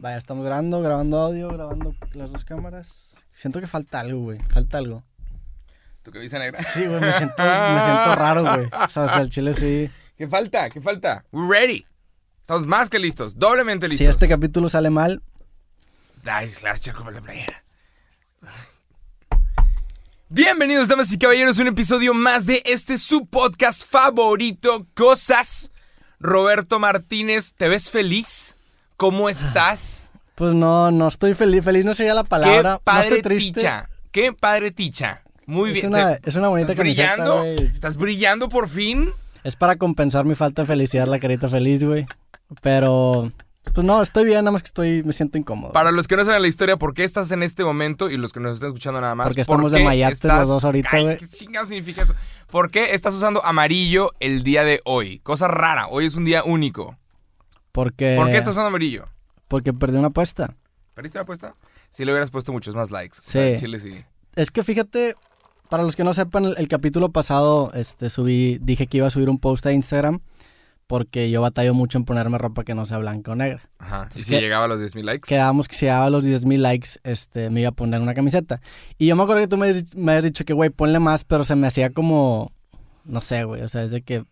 Vaya, estamos grabando, grabando audio, grabando las dos cámaras. Siento que falta algo, güey. Falta algo. ¿Tu camisa negra? Sí, güey, me siento, me siento raro, güey. O sea, o sea, el chile sí. ¿Qué falta? ¿Qué falta? We're ready. Estamos más que listos, doblemente listos. Si este capítulo sale mal, Ay, claro, como la playera. Bienvenidos, damas y caballeros, a un episodio más de este su podcast favorito, Cosas. Roberto Martínez, ¿te ves feliz? ¿Cómo estás? pues no, no estoy feliz. Feliz no sería la palabra. Qué padre no estoy triste. ticha. Qué padre ticha. Muy Es bien. una- es una bonita ¿Estás camiseta, brillando? ¿Estás brillando por fin? Es para compensar mi falta de felicidad, la carita feliz, güey. Pero, pues no, estoy bien, nada más que estoy, me siento incómodo. Para los que no saben la historia, ¿por qué estás en este momento? Y los que nos están escuchando nada más. Porque ¿por estamos de mayates estás- los dos ahorita, Ay, güey. ¿Qué chingado significa eso? ¿Por qué estás usando amarillo el día de hoy? Cosa rara, hoy es un día único. Porque, ¿Por qué estás usando amarillo? porque perdí una apuesta. ¿Perdiste la apuesta? Si le hubieras puesto muchos más likes. O Sí. sea, Chile sí. Es que fíjate, para los que no sepan, el, el capítulo pasado, este, subí, dije que iba a subir un post a Instagram porque yo batallo mucho en ponerme ropa que no sea blanca o negra. Ajá. ¿Y si que- llegaba a los 10.000 likes? Quedábamos que si daba los 10 mil likes, este, me iba a poner una camiseta. Y yo me acuerdo que tú me, me habías dicho que, güey, ponle más, pero se me hacía como, no sé, güey, o sea, es de que...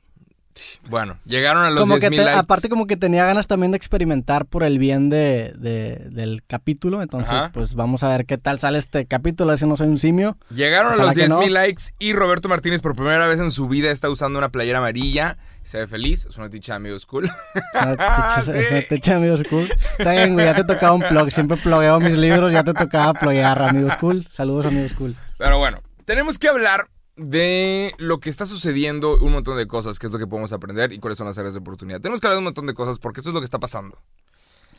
Bueno, llegaron a los como que 10.000 te- likes. aparte como que tenía ganas también de experimentar por el bien de, de- del capítulo, entonces Ajá. pues vamos a ver qué tal sale este capítulo, a ver si no soy un simio. Llegaron a los que 10.000 no. likes y Roberto Martínez por primera vez en su vida está usando una playera amarilla. Se ve feliz. Es una ticha amigos cool. Es una techa- Sí. es una techa, amigos cool. Está bien, güey, ya te tocaba un plug, siempre plugueo mis libros, ya te tocaba pluguear, amigos cool. Saludos, amigos cool. Pero bueno, tenemos que hablar de lo que está sucediendo, un montón de cosas, que es lo que podemos aprender y cuáles son las áreas de oportunidad. Tenemos que hablar de un montón de cosas porque esto es lo que está pasando.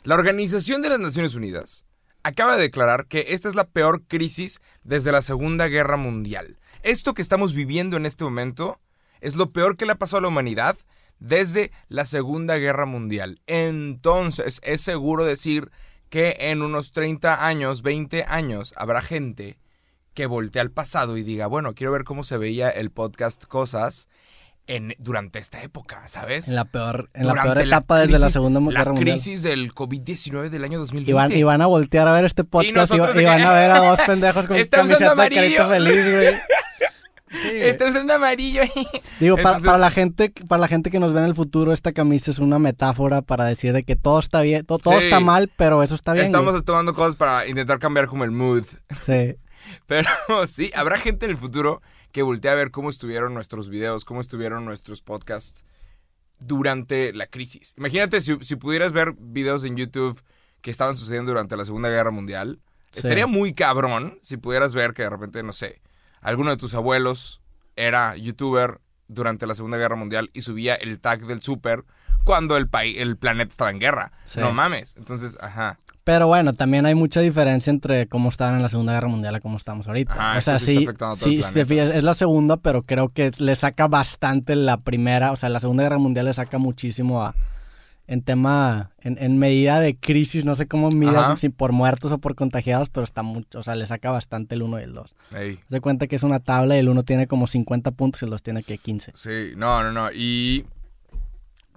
La Organización de las Naciones Unidas acaba de declarar que esta es la peor crisis desde la Segunda Guerra Mundial. Esto que estamos viviendo en este momento es lo peor que le ha pasado a la humanidad desde la Segunda Guerra Mundial. Entonces, es seguro decir que en unos 30 años, 20 años, habrá gente que voltee al pasado y diga, bueno, quiero ver cómo se veía el podcast Cosas en, durante esta época, ¿sabes? En la peor, en la peor etapa desde la crisis- Segunda La Guerra Mundial. crisis del COVID-19 del año 2020. Y van, y van a voltear a ver este podcast y, van a ver a dos pendejos con camiseta de carita feliz, güey. Sí. Está usando amarillo. Digo, para, Entonces- para la gente, para la gente que nos ve en el futuro, esta camisa es una metáfora para decir de que todo está bien, to- todo, Sí. está mal, pero eso está bien. Estamos tomando cosas para intentar cambiar como el mood. Sí. Pero sí, habrá gente en el futuro que voltee a ver cómo estuvieron nuestros videos, cómo estuvieron nuestros podcasts durante la crisis. Imagínate si, si pudieras ver videos en YouTube que estaban sucediendo durante la Segunda Guerra Mundial. Sí. Estaría muy cabrón si pudieras ver que de repente, no sé, alguno de tus abuelos era youtuber durante la Segunda Guerra Mundial y subía el tag del super cuando el, país, el planeta estaba en guerra. Sí. No mames. Entonces, ajá. Pero bueno, también hay mucha diferencia entre cómo estaban en la Segunda Guerra Mundial a cómo estamos ahorita. Ajá, o sea, sí sí, sí, es la segunda, pero creo que le saca bastante la primera. O sea, la Segunda Guerra Mundial le saca muchísimo a, en tema, en, en medida de crisis, no sé cómo midas, si por muertos o por contagiados, pero está mucho, o sea, le saca bastante el 1 y el 2. Ey. Se cuenta que es una tabla y el 1 tiene como 50 puntos y el 2 tiene que 15. Sí, no, no, no. Y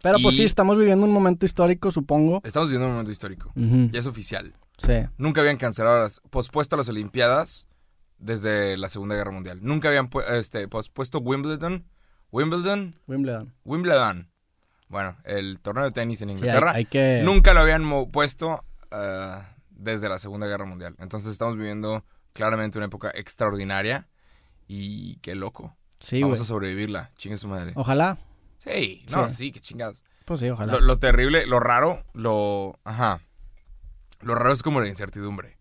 Pero pues sí, estamos viviendo un momento histórico, supongo. estamos viviendo un momento histórico. Ya es oficial. Sí. Nunca habían cancelado, las, pospuesto las Olimpiadas desde la Segunda Guerra Mundial. Nunca habían este, pospuesto Wimbledon. Wimbledon. Wimbledon. Wimbledon. Bueno, el torneo de tenis en Sí, hay, Inglaterra. hay que... Nunca lo habían puesto eh, desde la Segunda Guerra Mundial. Entonces estamos viviendo claramente una época extraordinaria. Y qué loco. Sí, Vamos a sobrevivirla. Chingue su madre. Ojalá. Sí, no, Sí. sí, qué chingados. Pues sí, ojalá. Lo, lo terrible, lo raro, lo... Ajá. Lo raro es como la incertidumbre.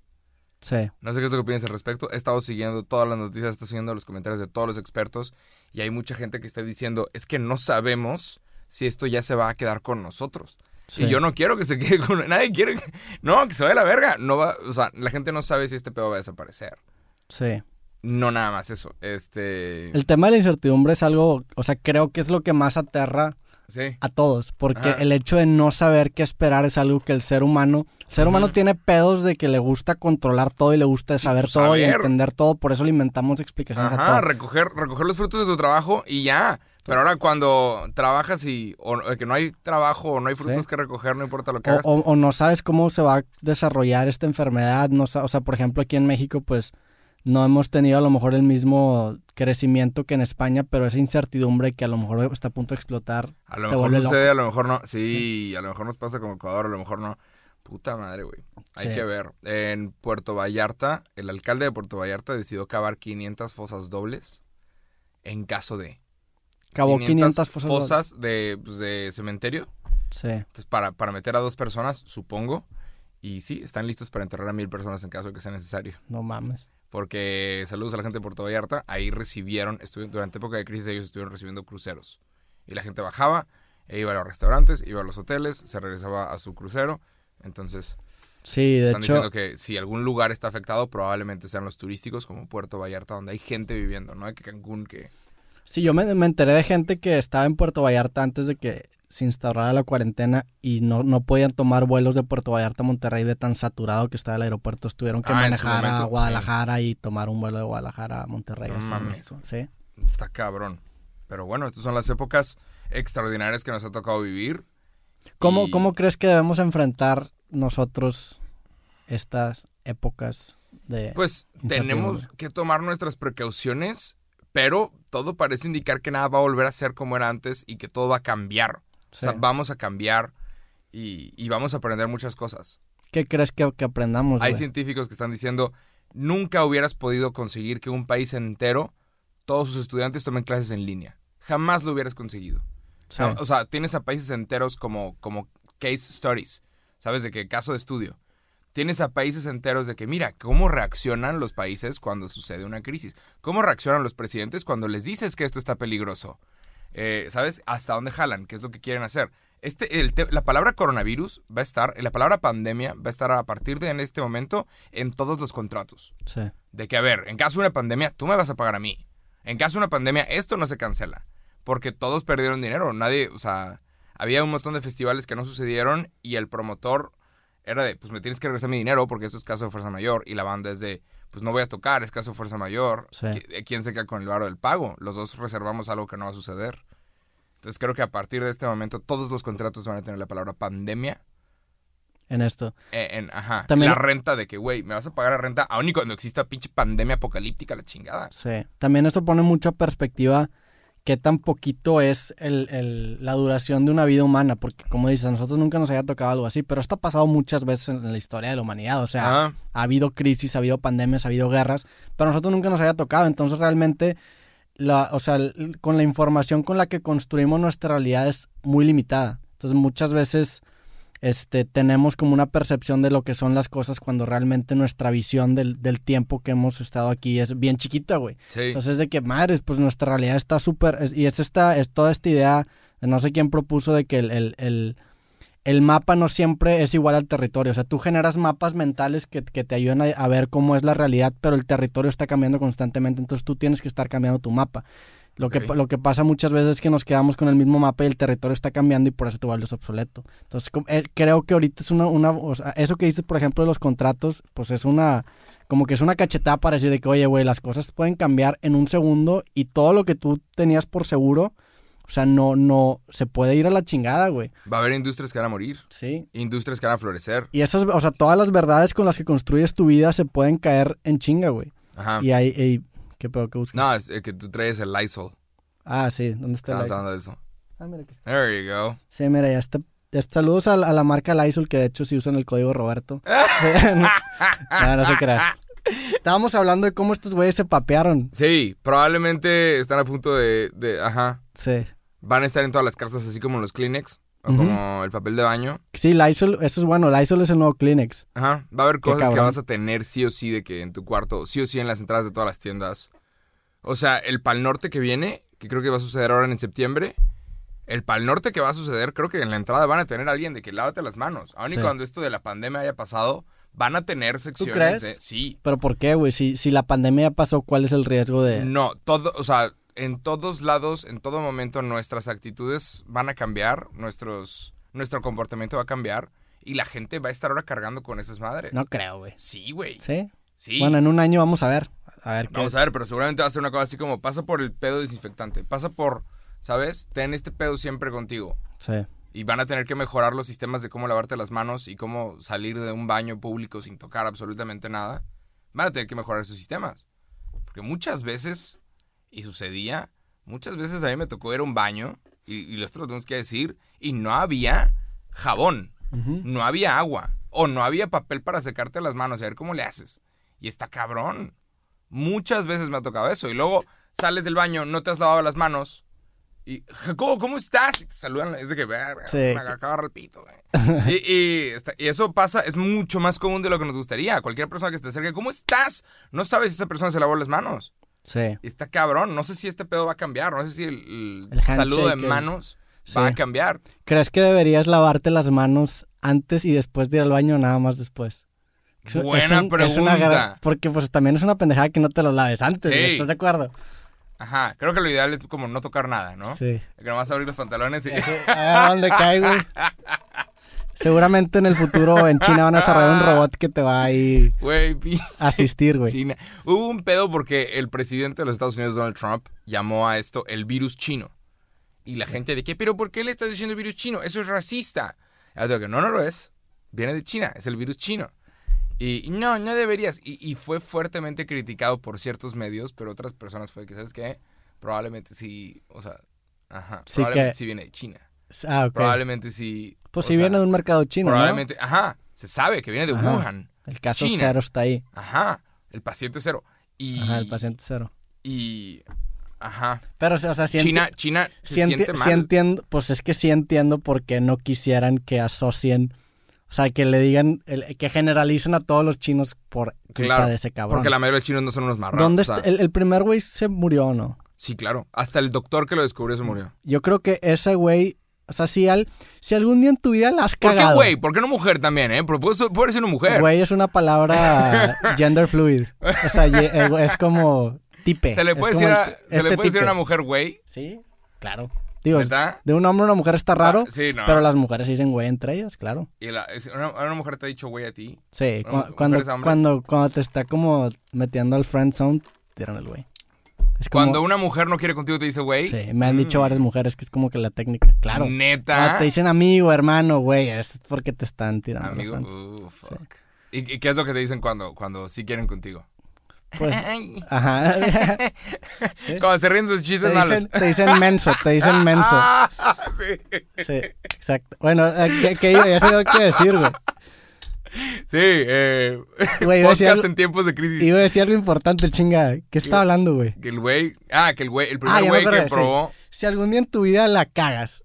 Sí. No sé qué es lo que opinas al respecto. He estado siguiendo todas las noticias, he estado siguiendo los comentarios de todos los expertos y hay mucha gente que está diciendo, es que no sabemos si esto ya se va a quedar con nosotros. Sí. Y yo no quiero que se quede con... Nadie quiere que... No, que se vaya a la verga. No va... O sea, la gente no sabe si este pedo va a desaparecer. Sí. No nada más eso. Este... El tema de la incertidumbre es algo, o sea, creo que es lo que más aterra Sí. a todos, porque Ajá. el hecho de no saber qué esperar es algo que el ser humano, el ser humano tiene pedos de que le gusta controlar todo y le gusta saber todo y entender todo, por eso le inventamos explicaciones a Ajá, todo. recoger, recoger los frutos de tu trabajo y ya. Pero ahora cuando trabajas y o eh, que no hay trabajo o no hay frutos Sí. que recoger, no importa lo que O, hagas. o- o no sabes cómo se va a desarrollar esta enfermedad. No, o sea, por ejemplo, aquí en México, pues no hemos tenido a lo mejor el mismo crecimiento que en España, pero esa incertidumbre que a lo mejor está a punto de explotar. A lo mejor sucede, a lo mejor no. Sí, a lo mejor nos pasa como Ecuador, a lo mejor no. Puta madre, güey. Hay Sí. que ver. En Puerto Vallarta, el alcalde de Puerto Vallarta decidió cavar 500 fosas dobles en caso de... Acabó 500, fosas. fosas de, pues, de cementerio. Sí. Entonces, para, para meter a dos personas, supongo. Y sí, están listos para enterrar a mil personas en caso de que sea necesario. No mames. Porque saludos a la gente de Puerto Vallarta. Ahí recibieron, durante época de crisis ellos estuvieron recibiendo cruceros. Y la gente bajaba, e iba a los restaurantes, iba a los hoteles, se regresaba a su crucero. Entonces, Sí, de están hecho, diciendo que si algún lugar está afectado, probablemente sean los turísticos como Puerto Vallarta, donde hay gente viviendo, ¿no? Hay que Cancún que... sí, yo me, me enteré de gente que estaba en Puerto Vallarta antes de que se instaurara la cuarentena y no, no podían tomar vuelos de Puerto Vallarta a Monterrey de tan saturado que estaba el aeropuerto. Tuvieron que Ah, manejar a Guadalajara y tomar un vuelo de Guadalajara a Monterrey. Sí. Está cabrón. Pero bueno, estas son las épocas extraordinarias que nos ha tocado vivir. ¿Cómo, Y- ¿Cómo crees que debemos enfrentar nosotros estas épocas de... Pues tenemos que tomar nuestras precauciones, pero todo parece indicar que nada va a volver a ser como era antes y que todo va a cambiar. O sea, vamos a cambiar y, y vamos a aprender muchas cosas. ¿Qué crees que, que aprendamos? Hay científicos que están diciendo, nunca hubieras podido conseguir que un país entero, todos sus estudiantes tomen clases en línea. Jamás lo hubieras conseguido. Sí. O sea, tienes a países enteros como, como case studies, ¿sabes? De qué caso de estudio. Tienes a países enteros de que, mira, cómo reaccionan los países cuando sucede una crisis. Cómo reaccionan los presidentes cuando les dices que esto está peligroso. Eh, ¿Sabes? Hasta dónde jalan, qué es lo que quieren hacer. Este, el la palabra coronavirus va a estar, la palabra pandemia va a estar a partir de en este momento en todos los contratos. Sí. De que, a ver, en caso de una pandemia, tú me vas a pagar a mí. En caso de una pandemia, esto no se cancela. Porque todos perdieron dinero. Nadie, o sea, había un montón de festivales que no sucedieron y el promotor era de, pues me tienes que regresar mi dinero porque esto es caso de fuerza mayor. Y la banda es de, pues no voy a tocar, es caso fuerza mayor. Sí. ¿Qui- ¿Quién se queda con el varo del pago? Los dos reservamos algo que no va a suceder. Entonces creo que a partir de este momento todos los contratos van a tener la palabra pandemia En esto. eh, en, ajá, También- la renta de que, güey, me vas a pagar la renta aún y cuando exista pinche pandemia apocalíptica, la chingada. Sí. También esto pone mucho a perspectiva qué tan poquito es el, el- la duración de una vida humana, porque como dices, a nosotros nunca nos haya tocado algo así, pero esto ha pasado muchas veces en la historia de la humanidad, o sea, Ah, ha habido crisis, ha habido pandemias, ha habido guerras, pero a nosotros nunca nos haya tocado, entonces realmente, la, o sea, con la información con la que construimos nuestra realidad es muy limitada, entonces muchas veces este, tenemos como una percepción de lo que son las cosas cuando realmente nuestra visión del, del tiempo que hemos estado aquí es bien chiquita, güey. sí. Entonces de que madres, pues nuestra realidad está súper, es- y es esta, es toda esta idea, de no sé quién propuso de que el, el, el, el mapa no siempre es igual al territorio, o sea, tú generas mapas mentales que, que te ayudan a, a ver cómo es la realidad, pero el territorio está cambiando constantemente, entonces tú tienes que estar cambiando tu mapa. Lo, que, lo que pasa muchas veces es que nos quedamos con el mismo mapa y el territorio está cambiando y por eso te vuelves obsoleto. Entonces eh, creo que ahorita es una, una o sea, eso que dices, por ejemplo, de los contratos, pues es una, como que es una cachetada para decir de que, oye, güey, las cosas pueden cambiar en un segundo y todo lo que tú tenías por seguro, o sea, no, no, se puede ir a la chingada, güey. Va a haber industrias que van a morir, Sí. industrias que van a florecer. Y esas, o sea, todas las verdades con las que construyes tu vida se pueden caer en chinga, güey. Ajá. Y ahí, y- ¿qué pedo que buscas? No, es eh, que tú traes el Lysol. Ah, sí, ¿dónde está el Estamos Lysol? hablando de eso. Ah, mira aquí está. There you go. Sí, mira, ya está. ya está. Saludos a, la- a la marca Lysol, que de hecho sí usan el código Roberto. no, no, se crean. Estábamos hablando de cómo estos güeyes se papearon. Sí, probablemente están a punto de, de- Ajá. Sí. Van a estar en todas las casas, así como los Kleenex. O como el papel de baño. Sí, Lysol, eso es bueno. Lysol es el nuevo Kleenex. Ajá. Va a haber cosas que vas a tener sí o sí de que en tu cuarto, sí o sí en las entradas de todas las tiendas. O sea, el Pal Norte que viene, que creo que va a suceder ahora en septiembre. El Pal Norte que va a suceder, creo que en la entrada van a tener a alguien de que lávate las manos. Aun y Sí. cuando esto de la pandemia haya pasado, van a tener secciones crees? de. Sí. Pero ¿por qué, güey? Si, si la pandemia pasó, ¿cuál es el riesgo de...? No, todo, o sea, en todos lados, en todo momento, nuestras actitudes van a cambiar, nuestros, nuestro comportamiento va a cambiar y la gente va a estar ahora cargando con esas madres. No creo, güey. Sí, güey. ¿Sí? Sí. Bueno, en un año vamos a ver. A ver qué... Vamos a ver, pero seguramente va a ser una cosa así como pasa por el pedo desinfectante, pasa por ¿sabes? Ten este pedo siempre contigo. Sí. Y van a tener que mejorar los sistemas de cómo lavarte las manos y cómo salir de un baño público sin tocar absolutamente nada. Van a tener que mejorar esos sistemas. Porque muchas veces, y sucedía, muchas veces a mí me tocó ir a un baño, y, y esto lo tenemos que decir, y no había jabón, no había agua, o no había papel para secarte las manos, y a ver cómo le haces. Y está cabrón. Muchas veces me ha tocado eso. Y luego sales del baño, no te has lavado las manos. Y, Jacobo, ¿cómo estás? Y te saludan. Es de que, verga, Sí. me agarra el pito, y, y eso pasa, es mucho más común de lo que nos gustaría. Cualquier persona que se te acerque, ¿cómo estás? No sabes si esa persona se lavó las manos. Sí. Y está cabrón. No sé si este pedo va a cambiar. No sé si el, el El handshake, saludo de manos Sí. va a cambiar. ¿Crees que deberías lavarte las manos antes y después de ir al baño o nada más después? Es Buena es un- es una pregunta. porque pues también es una pendejada que no te las laves antes, Sí. ¿estás de acuerdo? Ajá. Creo que lo ideal es como no tocar nada, ¿no? Sí. Que nomás abrir los pantalones y... A ver dónde cae, güey. Seguramente en el futuro en China van a desarrollar un robot que te va a ir a asistir, güey. China. Hubo un pedo porque el presidente de los Estados Unidos, Donald Trump, llamó a esto el virus chino. Y la gente de que, pero ¿por qué le estás diciendo virus chino? Eso es racista. Y yo digo que no, no lo es. Viene de China, es el virus chino. Y, y no, no deberías. Y, y fue fuertemente criticado por ciertos medios, pero otras personas fue que, ¿sabes qué? Probablemente sí, o sea, ajá, Sí probablemente que- sí viene de China. Ah, ok. Probablemente sí. Pues si sea, viene de un mercado chino, ¿no? Probablemente, ajá, se sabe que viene de Ajá. Wuhan. El caso China. cero está ahí. Ajá, el paciente cero. Y, Ajá, el paciente cero. Y. Ajá. Pero, o sea, China, China se siente mal. entiendo, pues es que sí entiendo por qué no quisieran que asocien, o sea, que le digan, que generalicen a todos los chinos por culpa Claro, de ese cabrón. Porque la mayoría de chinos no son unos marranos. ¿Dónde o sea, el, el primer güey se murió o no? Sí, claro. Hasta el doctor que lo descubrió se murió. Yo creo que ese güey, o sea, si, al, si algún día en tu vida la has ¿Por qué, güey? ¿Por qué no mujer también, eh? Puede, puede ser una mujer. Güey es una palabra gender fluid. O sea, eh, es como tipe. ¿Se le puede decir, el a, ti- ¿se este le puede decir a una mujer güey? Sí, claro. Digo, de un hombre a una mujer está raro, Ah, sí, no. pero las mujeres se dicen güey entre ellas, claro. Y la- una, una mujer te ha dicho güey a ti. Sí, cu- cuando, cuando, cuando te está como metiendo al friend zone, tiran el güey. Es como, Cuando una mujer no quiere contigo te dice güey. Sí, me han dicho Mm. varias mujeres que es como que la técnica. Claro. Neta. Te dicen amigo, hermano, güey, es porque te están tirando. Amigo, uh, fuck. ¿Y, y qué es lo que te dicen cuando, cuando sí quieren contigo? Pues, ajá. ¿Sí? Cuando se ríen tus Te chistes malos. dicen, te dicen menso, te dicen menso. Ah, sí. Sí, exacto. Bueno, eh, ¿qué, qué iba? Ya sé lo que decir, güey. Sí, eh, Güey, iba a decir podcast algo- en tiempos de crisis. Iba a decir algo importante, chinga. ¿Qué está hablando, güey? Que el güey, ah, que el güey, el Ah, primer me güey que sí. probó, Si algún día en tu vida la cagas,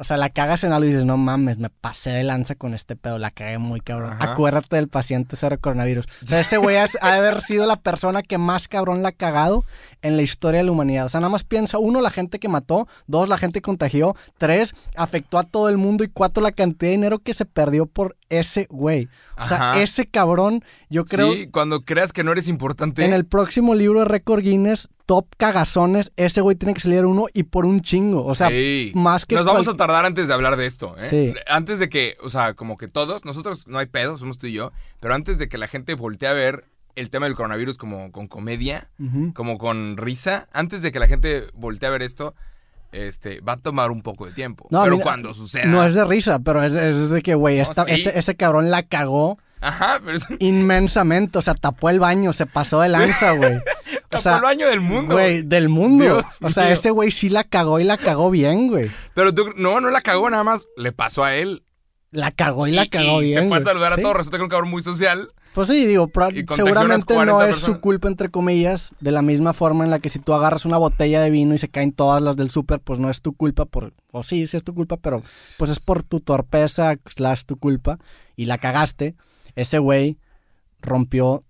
o sea, la cagas en algo y dices, no mames, me pasé de lanza con este pedo, la cagué muy cabrón. Ajá. Acuérdate del paciente cero coronavirus. O sea, ese güey ha de haber sido la persona que más cabrón la ha cagado en la historia de la humanidad. O sea, nada más piensa, uno, la gente que mató, dos, la gente que contagió, tres, afectó a todo el mundo y cuatro, la cantidad de dinero que se perdió por ese güey. O sea, Ajá. ese cabrón, yo creo... sí, cuando creas que no eres importante, En el próximo libro de récord Guinness, top cagazones, ese güey tiene que salir uno y por un chingo. O sea, Sí. más que Nos vamos cual- a tardar antes de hablar de esto, ¿eh? Sí. Antes de que, o sea, como que todos, nosotros no hay pedo, somos tú y yo, pero antes de que la gente voltee a ver el tema del coronavirus como con comedia, como con risa, antes de que la gente voltee a ver esto, este, va a tomar un poco de tiempo. No, pero mira, cuando suceda. No es de risa, pero es, es de que, güey, No, esta- sí. ese, ese cabrón la cagó Ajá, pero es inmensamente. O sea, tapó el baño, se pasó de lanza, güey. Tapó sea, el baño del mundo. Güey, del mundo. Dios o sea, mío. ese güey sí la cagó y la cagó bien, güey. Pero tú, no, no la cagó, nada más le pasó a él. La cagó y la cagó y bien. se fue a güey. saludar a Sí. todos, resulta que era un cabrón muy social. Pues sí, digo, seguramente no 40 es su culpa, entre comillas, de la misma forma en la que si tú agarras una botella de vino y se caen todas las del súper, pues no es tu culpa, por, o sí, sí es tu culpa, pero pues es por tu torpeza slash tu culpa y la cagaste. Ese güey rompió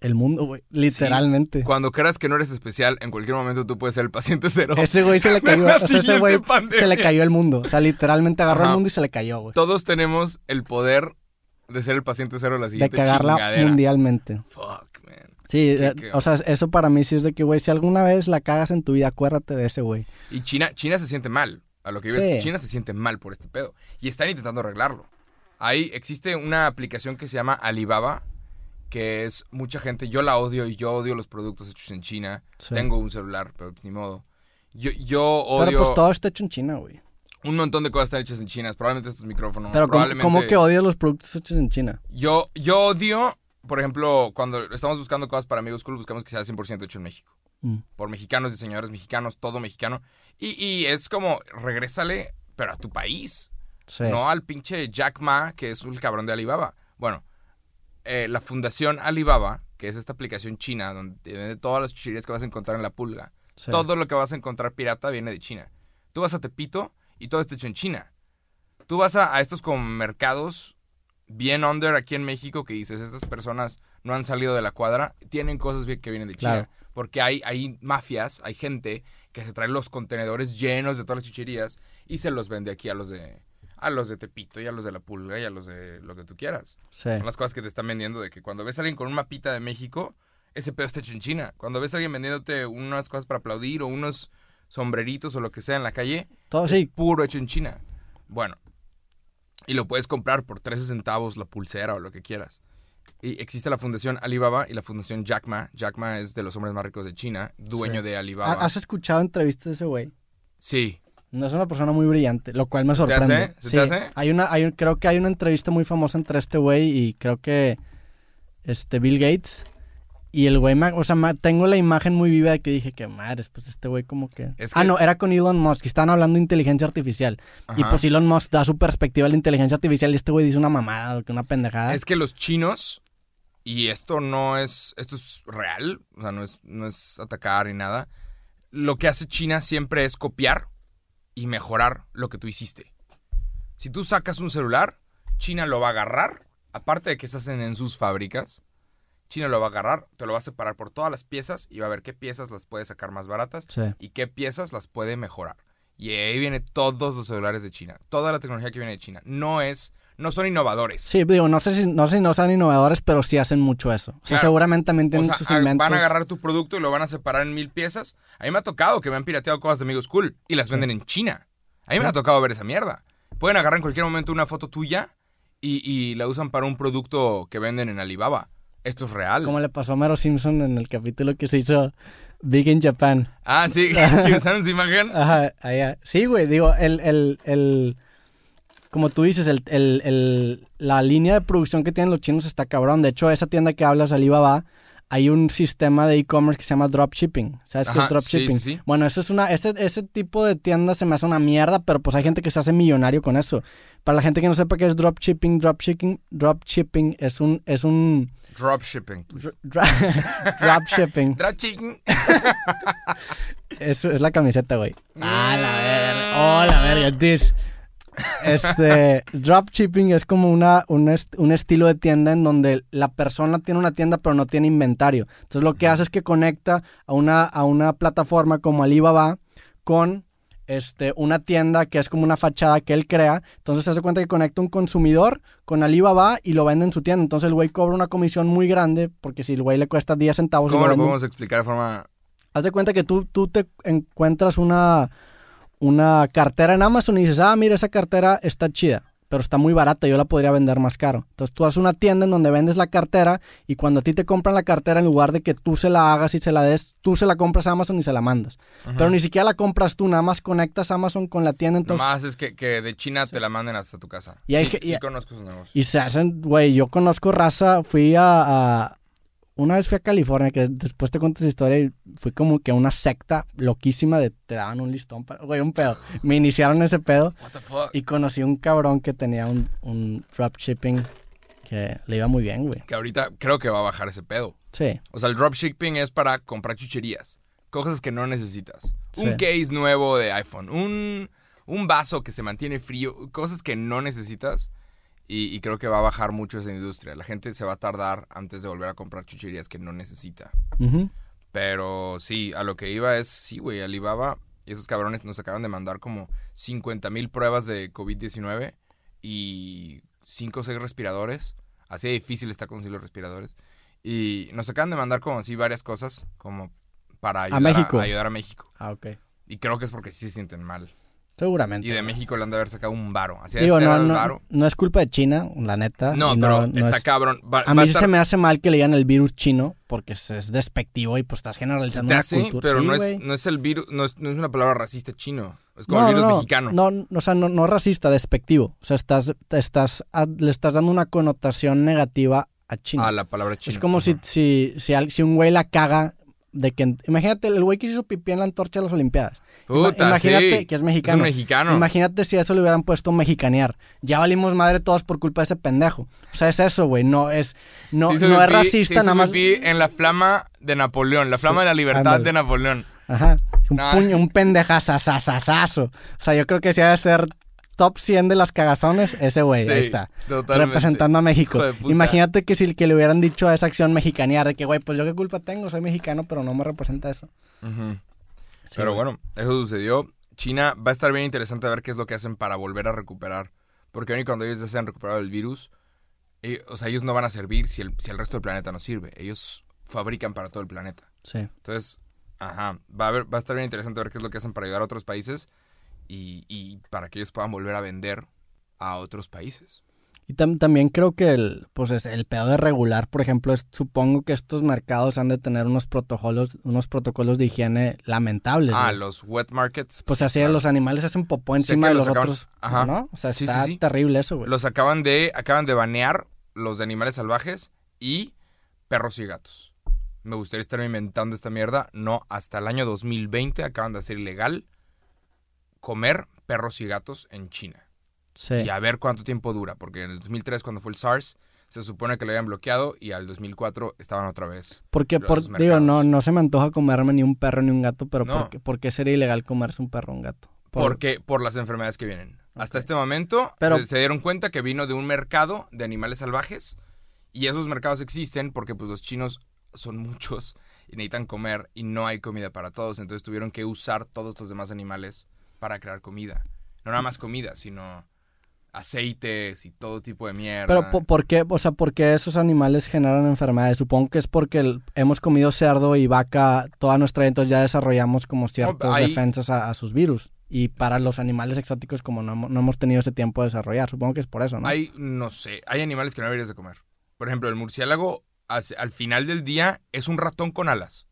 el mundo, güey, literalmente. Cuando creas que no eres especial, en cualquier momento tú puedes ser el paciente cero. Ese güey se le cayó, la o sea, ese güey se le cayó el mundo, o sea, literalmente agarró Ajá. el mundo y se le cayó, güey. Todos tenemos el poder de ser el paciente cero de la De siguiente cagarla chingadera. mundialmente. Fuck, man. Sí, Qué- eh, qué- o sea, eso para mí sí es de que, güey, si alguna vez la cagas en tu vida, acuérdate de ese güey. Y China, China se siente mal. A lo que ves, Sí. China se siente mal por este pedo. Y están intentando arreglarlo. Ahí existe una aplicación que se llama Alibaba, que es mucha gente, yo la odio y yo odio los productos hechos en China. Sí. Tengo un celular, pero ni modo. Yo, yo odio... Pero pues todo está hecho en China, güey. Un montón de cosas están hechas en China. Probablemente estos micrófonos. Pero ¿cómo, probablemente... cómo que odias los productos hechos en China? Yo, yo odio, por ejemplo, cuando estamos buscando cosas para Amigos Cool, buscamos que sea 100% hecho en México. Mm. Por mexicanos, diseñadores mexicanos, todo mexicano. Y, y es como, regrésale, pero a tu país. Sí. No al pinche Jack Ma, que es el cabrón de Alibaba. Bueno, eh, la fundación Alibaba, que es esta aplicación china donde vende todas las chucherías que vas a encontrar en la pulga. sí. Todo lo que vas a encontrar pirata viene de China. Tú vas a Tepito y todo está hecho en China. Tú vas a, a estos como mercados bien under aquí en México que dices, estas personas no han salido de la cuadra, tienen cosas bien que vienen de China. Claro. Porque hay, hay mafias, hay gente que se trae los contenedores llenos de todas las chucherías y se los vende aquí a los de a los de Tepito y a los de la Pulga y a los de lo que tú quieras. Sí. Son las cosas que te están vendiendo de que cuando ves a alguien con un mapita de México, ese pedo está hecho en China. Cuando ves a alguien vendiéndote unas cosas para aplaudir o unos sombreritos o lo que sea en la calle, Todo es sí. puro hecho en China. Bueno, y lo puedes comprar por 13 centavos la pulsera o lo que quieras. Y existe la fundación Alibaba y la fundación Jack Ma. Jack Ma es de los hombres más ricos de China, dueño Sí. de Alibaba. ¿Has escuchado entrevistas de ese güey? Sí. No es una persona muy brillante, lo cual me te hace? sorprende. ¿Se Sí, te hace? Hay una, hay un- creo que hay una entrevista muy famosa entre este güey y creo que este Bill Gates. Y el güey, o sea, tengo la imagen muy viva de que dije que madres, pues este güey como que... Es Ah, que- no, era con Elon Musk, y estaban hablando de inteligencia artificial. Y pues Elon Musk da su perspectiva de la inteligencia artificial y este güey dice una mamada, una pendejada. Es que los chinos, y esto no es, esto es real, o sea, no es, no es atacar ni nada, lo que hace China siempre es copiar y mejorar lo que tú hiciste. Si tú sacas un celular, China lo va a agarrar, aparte de que se hacen en sus fábricas, China lo va a agarrar, te lo va a separar por todas las piezas y va a ver qué piezas las puede sacar más baratas Sí. y qué piezas las puede mejorar. Y ahí viene todos los celulares de China, toda la tecnología que viene de China. No es, no son innovadores. Sí, digo, no sé si no sé si no sean innovadores, pero sí hacen mucho eso. O sea, seguramente también O tienen sea, sus inventos. van a agarrar tu producto y lo van a separar en mil piezas. A mí me ha tocado que me han pirateado cosas de Amigos Cool y las venden en China. A mí me ha tocado ver esa mierda. Pueden agarrar en cualquier momento una foto tuya y, y la usan para un producto que venden en Alibaba. Esto es real. Como le pasó a Mero Simpson en el capítulo que se hizo Big in Japan. Ah, sí, que usaron su imagen. Ajá, allá. Sí, güey, digo, el, el, el, como tú dices, el, el, el- la línea de producción que tienen los chinos está cabrón. De hecho, esa tienda que hablas, Alibaba, hay un sistema de e-commerce que se llama dropshipping. ¿Sabes qué es dropshipping? sí, sí. Bueno, eso es una, ese, ese tipo de tienda se me hace una mierda, pero pues hay gente que se hace millonario con eso. Para la gente que no sepa qué es dropshipping, dropshipping, dropshipping es un, es un Dropshipping. dro- dropshipping. Dropshipping. Eso es la camiseta, güey. Ah, la verga. Oh, la verga. This. Este, dropshipping es como una, un, est- un estilo de tienda en donde la persona tiene una tienda pero no tiene inventario. Entonces lo que hace es que conecta a una, a una plataforma como Alibaba con este, una tienda que es como una fachada que él crea. Entonces se hace cuenta que conecta un consumidor con Alibaba y lo vende en su tienda. Entonces el güey cobra una comisión muy grande porque si el güey le cuesta 10 centavos... ¿Cómo lo en- podemos explicar de forma... Haz de cuenta que tú, tú te encuentras una, una cartera en Amazon y dices, ah, mira, esa cartera está chida, pero está muy barata, yo la podría vender más caro. Entonces tú haces una tienda en donde vendes la cartera y cuando a ti te compran la cartera, en lugar de que tú se la hagas y se la des, tú se la compras a Amazon y se la mandas. Pero ni siquiera la compras tú, nada más conectas Amazon con la tienda. Entonces, Nomás es que, que de China te la manden hasta tu casa. Y sí, y- conozco esos negocios. Y se hacen, güey, yo conozco raza, fui a, a- Una vez fui a California, que después te cuento esa historia y fui como que a una secta loquísima de te daban un listón, para, güey, un pedo. Me iniciaron ese pedo What the fuck? y conocí un cabrón que tenía un, un dropshipping que le iba muy bien, güey. Que ahorita creo que va a bajar ese pedo. Sí, O sea, el dropshipping es para comprar chucherías. Cosas que no necesitas. Sí. Un case nuevo de iPhone. Un, un vaso que se mantiene frío. Cosas que no necesitas. Y, y creo que va a bajar mucho esa industria. La gente se va a tardar antes de volver a comprar chucherías que no necesita. Pero sí, a lo que iba es, sí, güey, Alibaba y esos cabrones nos acaban de mandar como 50 mil pruebas de COVID-19 y 5 o 6 respiradores. Así de difícil está conseguir los respiradores. Y nos acaban de mandar como así varias cosas como para ayudar a, México. ayudar a México. Ah, ok. Y creo que es porque sí se sienten mal. Seguramente. Y de México le han de haber sacado un varo. Así Digo, no, no, varo. no es culpa de China, la neta. No, y pero no está es- cabrón. Va- A mí estar- se me hace mal que le digan el virus chino porque es, es despectivo y pues estás generalizando una hace, cultura. pero Sí, no, es, no es el virus, no es, no es una palabra racista chino. Es como No, el virus no, mexicano. No, no, o sea, no, no racista, despectivo. O sea, estás, estás, a- le estás dando una connotación negativa a China. Ah, la palabra chino. es como si, Ajá. si, si, si un güey la caga de que... Imagínate, el güey que hizo pipí en la antorcha de las Olimpiadas. Puta, imagínate sí. que es mexicano. Es mexicano. Imagínate si eso le hubieran puesto mexicanear. Ya valimos madre todos por culpa de ese pendejo. O sea, es eso, güey. No es, no, no es racista, nada más. pipí en la flama de Napoleón, la flama Sí, de la libertad ándale. de Napoleón. Ajá. Un No. puño, un pendejazazazazazo. O sea, yo creo que si ha de ser top 100 de las cagazones, ese güey, Sí, ahí está. totalmente. Representando a México. Imagínate que si que le hubieran dicho a esa acción mexicanear, de que, güey, pues yo qué culpa tengo, soy mexicano, pero no me representa eso. Sí, Pero güey. bueno, eso sucedió. China va a estar bien interesante ver qué es lo que hacen para volver a recuperar. Porque aun y cuando ellos ya se han recuperado el virus, eh, o sea, ellos no van a servir si el, si el resto del planeta no sirve. Ellos fabrican para todo el planeta. Sí. Entonces, ajá, va a, ver, va a estar bien interesante ver qué es lo que hacen para ayudar a otros países y, y para que ellos puedan volver a vender a otros países. Y tam- también creo que el, pues es el pedo de regular, por ejemplo, es- supongo que estos mercados han de tener unos protocolos, unos protocolos de higiene lamentables. Ah, los wet markets. Pues así claro. los animales hacen popó encima de los los acaban- otros, Ajá. ¿no? O sea, Sí, está sí, sí. terrible eso, güey. Los acaban de, acaban de banear los de animales salvajes y perros y gatos. Me gustaría estar inventando esta mierda. No, hasta el año 2020 acaban de hacer ilegal comer perros y gatos en China. Sí. Y a ver cuánto tiempo dura, porque en el 2003 cuando fue el SARS se supone que lo habían bloqueado y al 2004 estaban otra vez. Porque, por, mercados. digo, no, no se me antoja comerme ni un perro ni un gato, pero No. ¿por, qué, por qué sería ilegal comerse un perro o un gato? Por- Porque por las enfermedades que vienen. Hasta este momento Pero- se, se dieron cuenta que vino de un mercado de animales salvajes y esos mercados existen porque pues los chinos son muchos y necesitan comer y no hay comida para todos, entonces tuvieron que usar todos los demás animales para crear comida. No nada más comida, sino aceites y todo tipo de mierda. Pero po- ¿por qué, o sea, por qué esos animales generan enfermedades? Supongo que es porque el- hemos comido cerdo y vaca toda nuestra vida, entonces ya desarrollamos como ciertas ahí- defensas a, a sus virus. Y para los animales exóticos, como no, no hemos tenido ese tiempo de desarrollar, supongo que es por eso, ¿no? Hay, no sé, hay animales que no deberías de comer. Por ejemplo, el murciélago al final del día es un ratón con alas.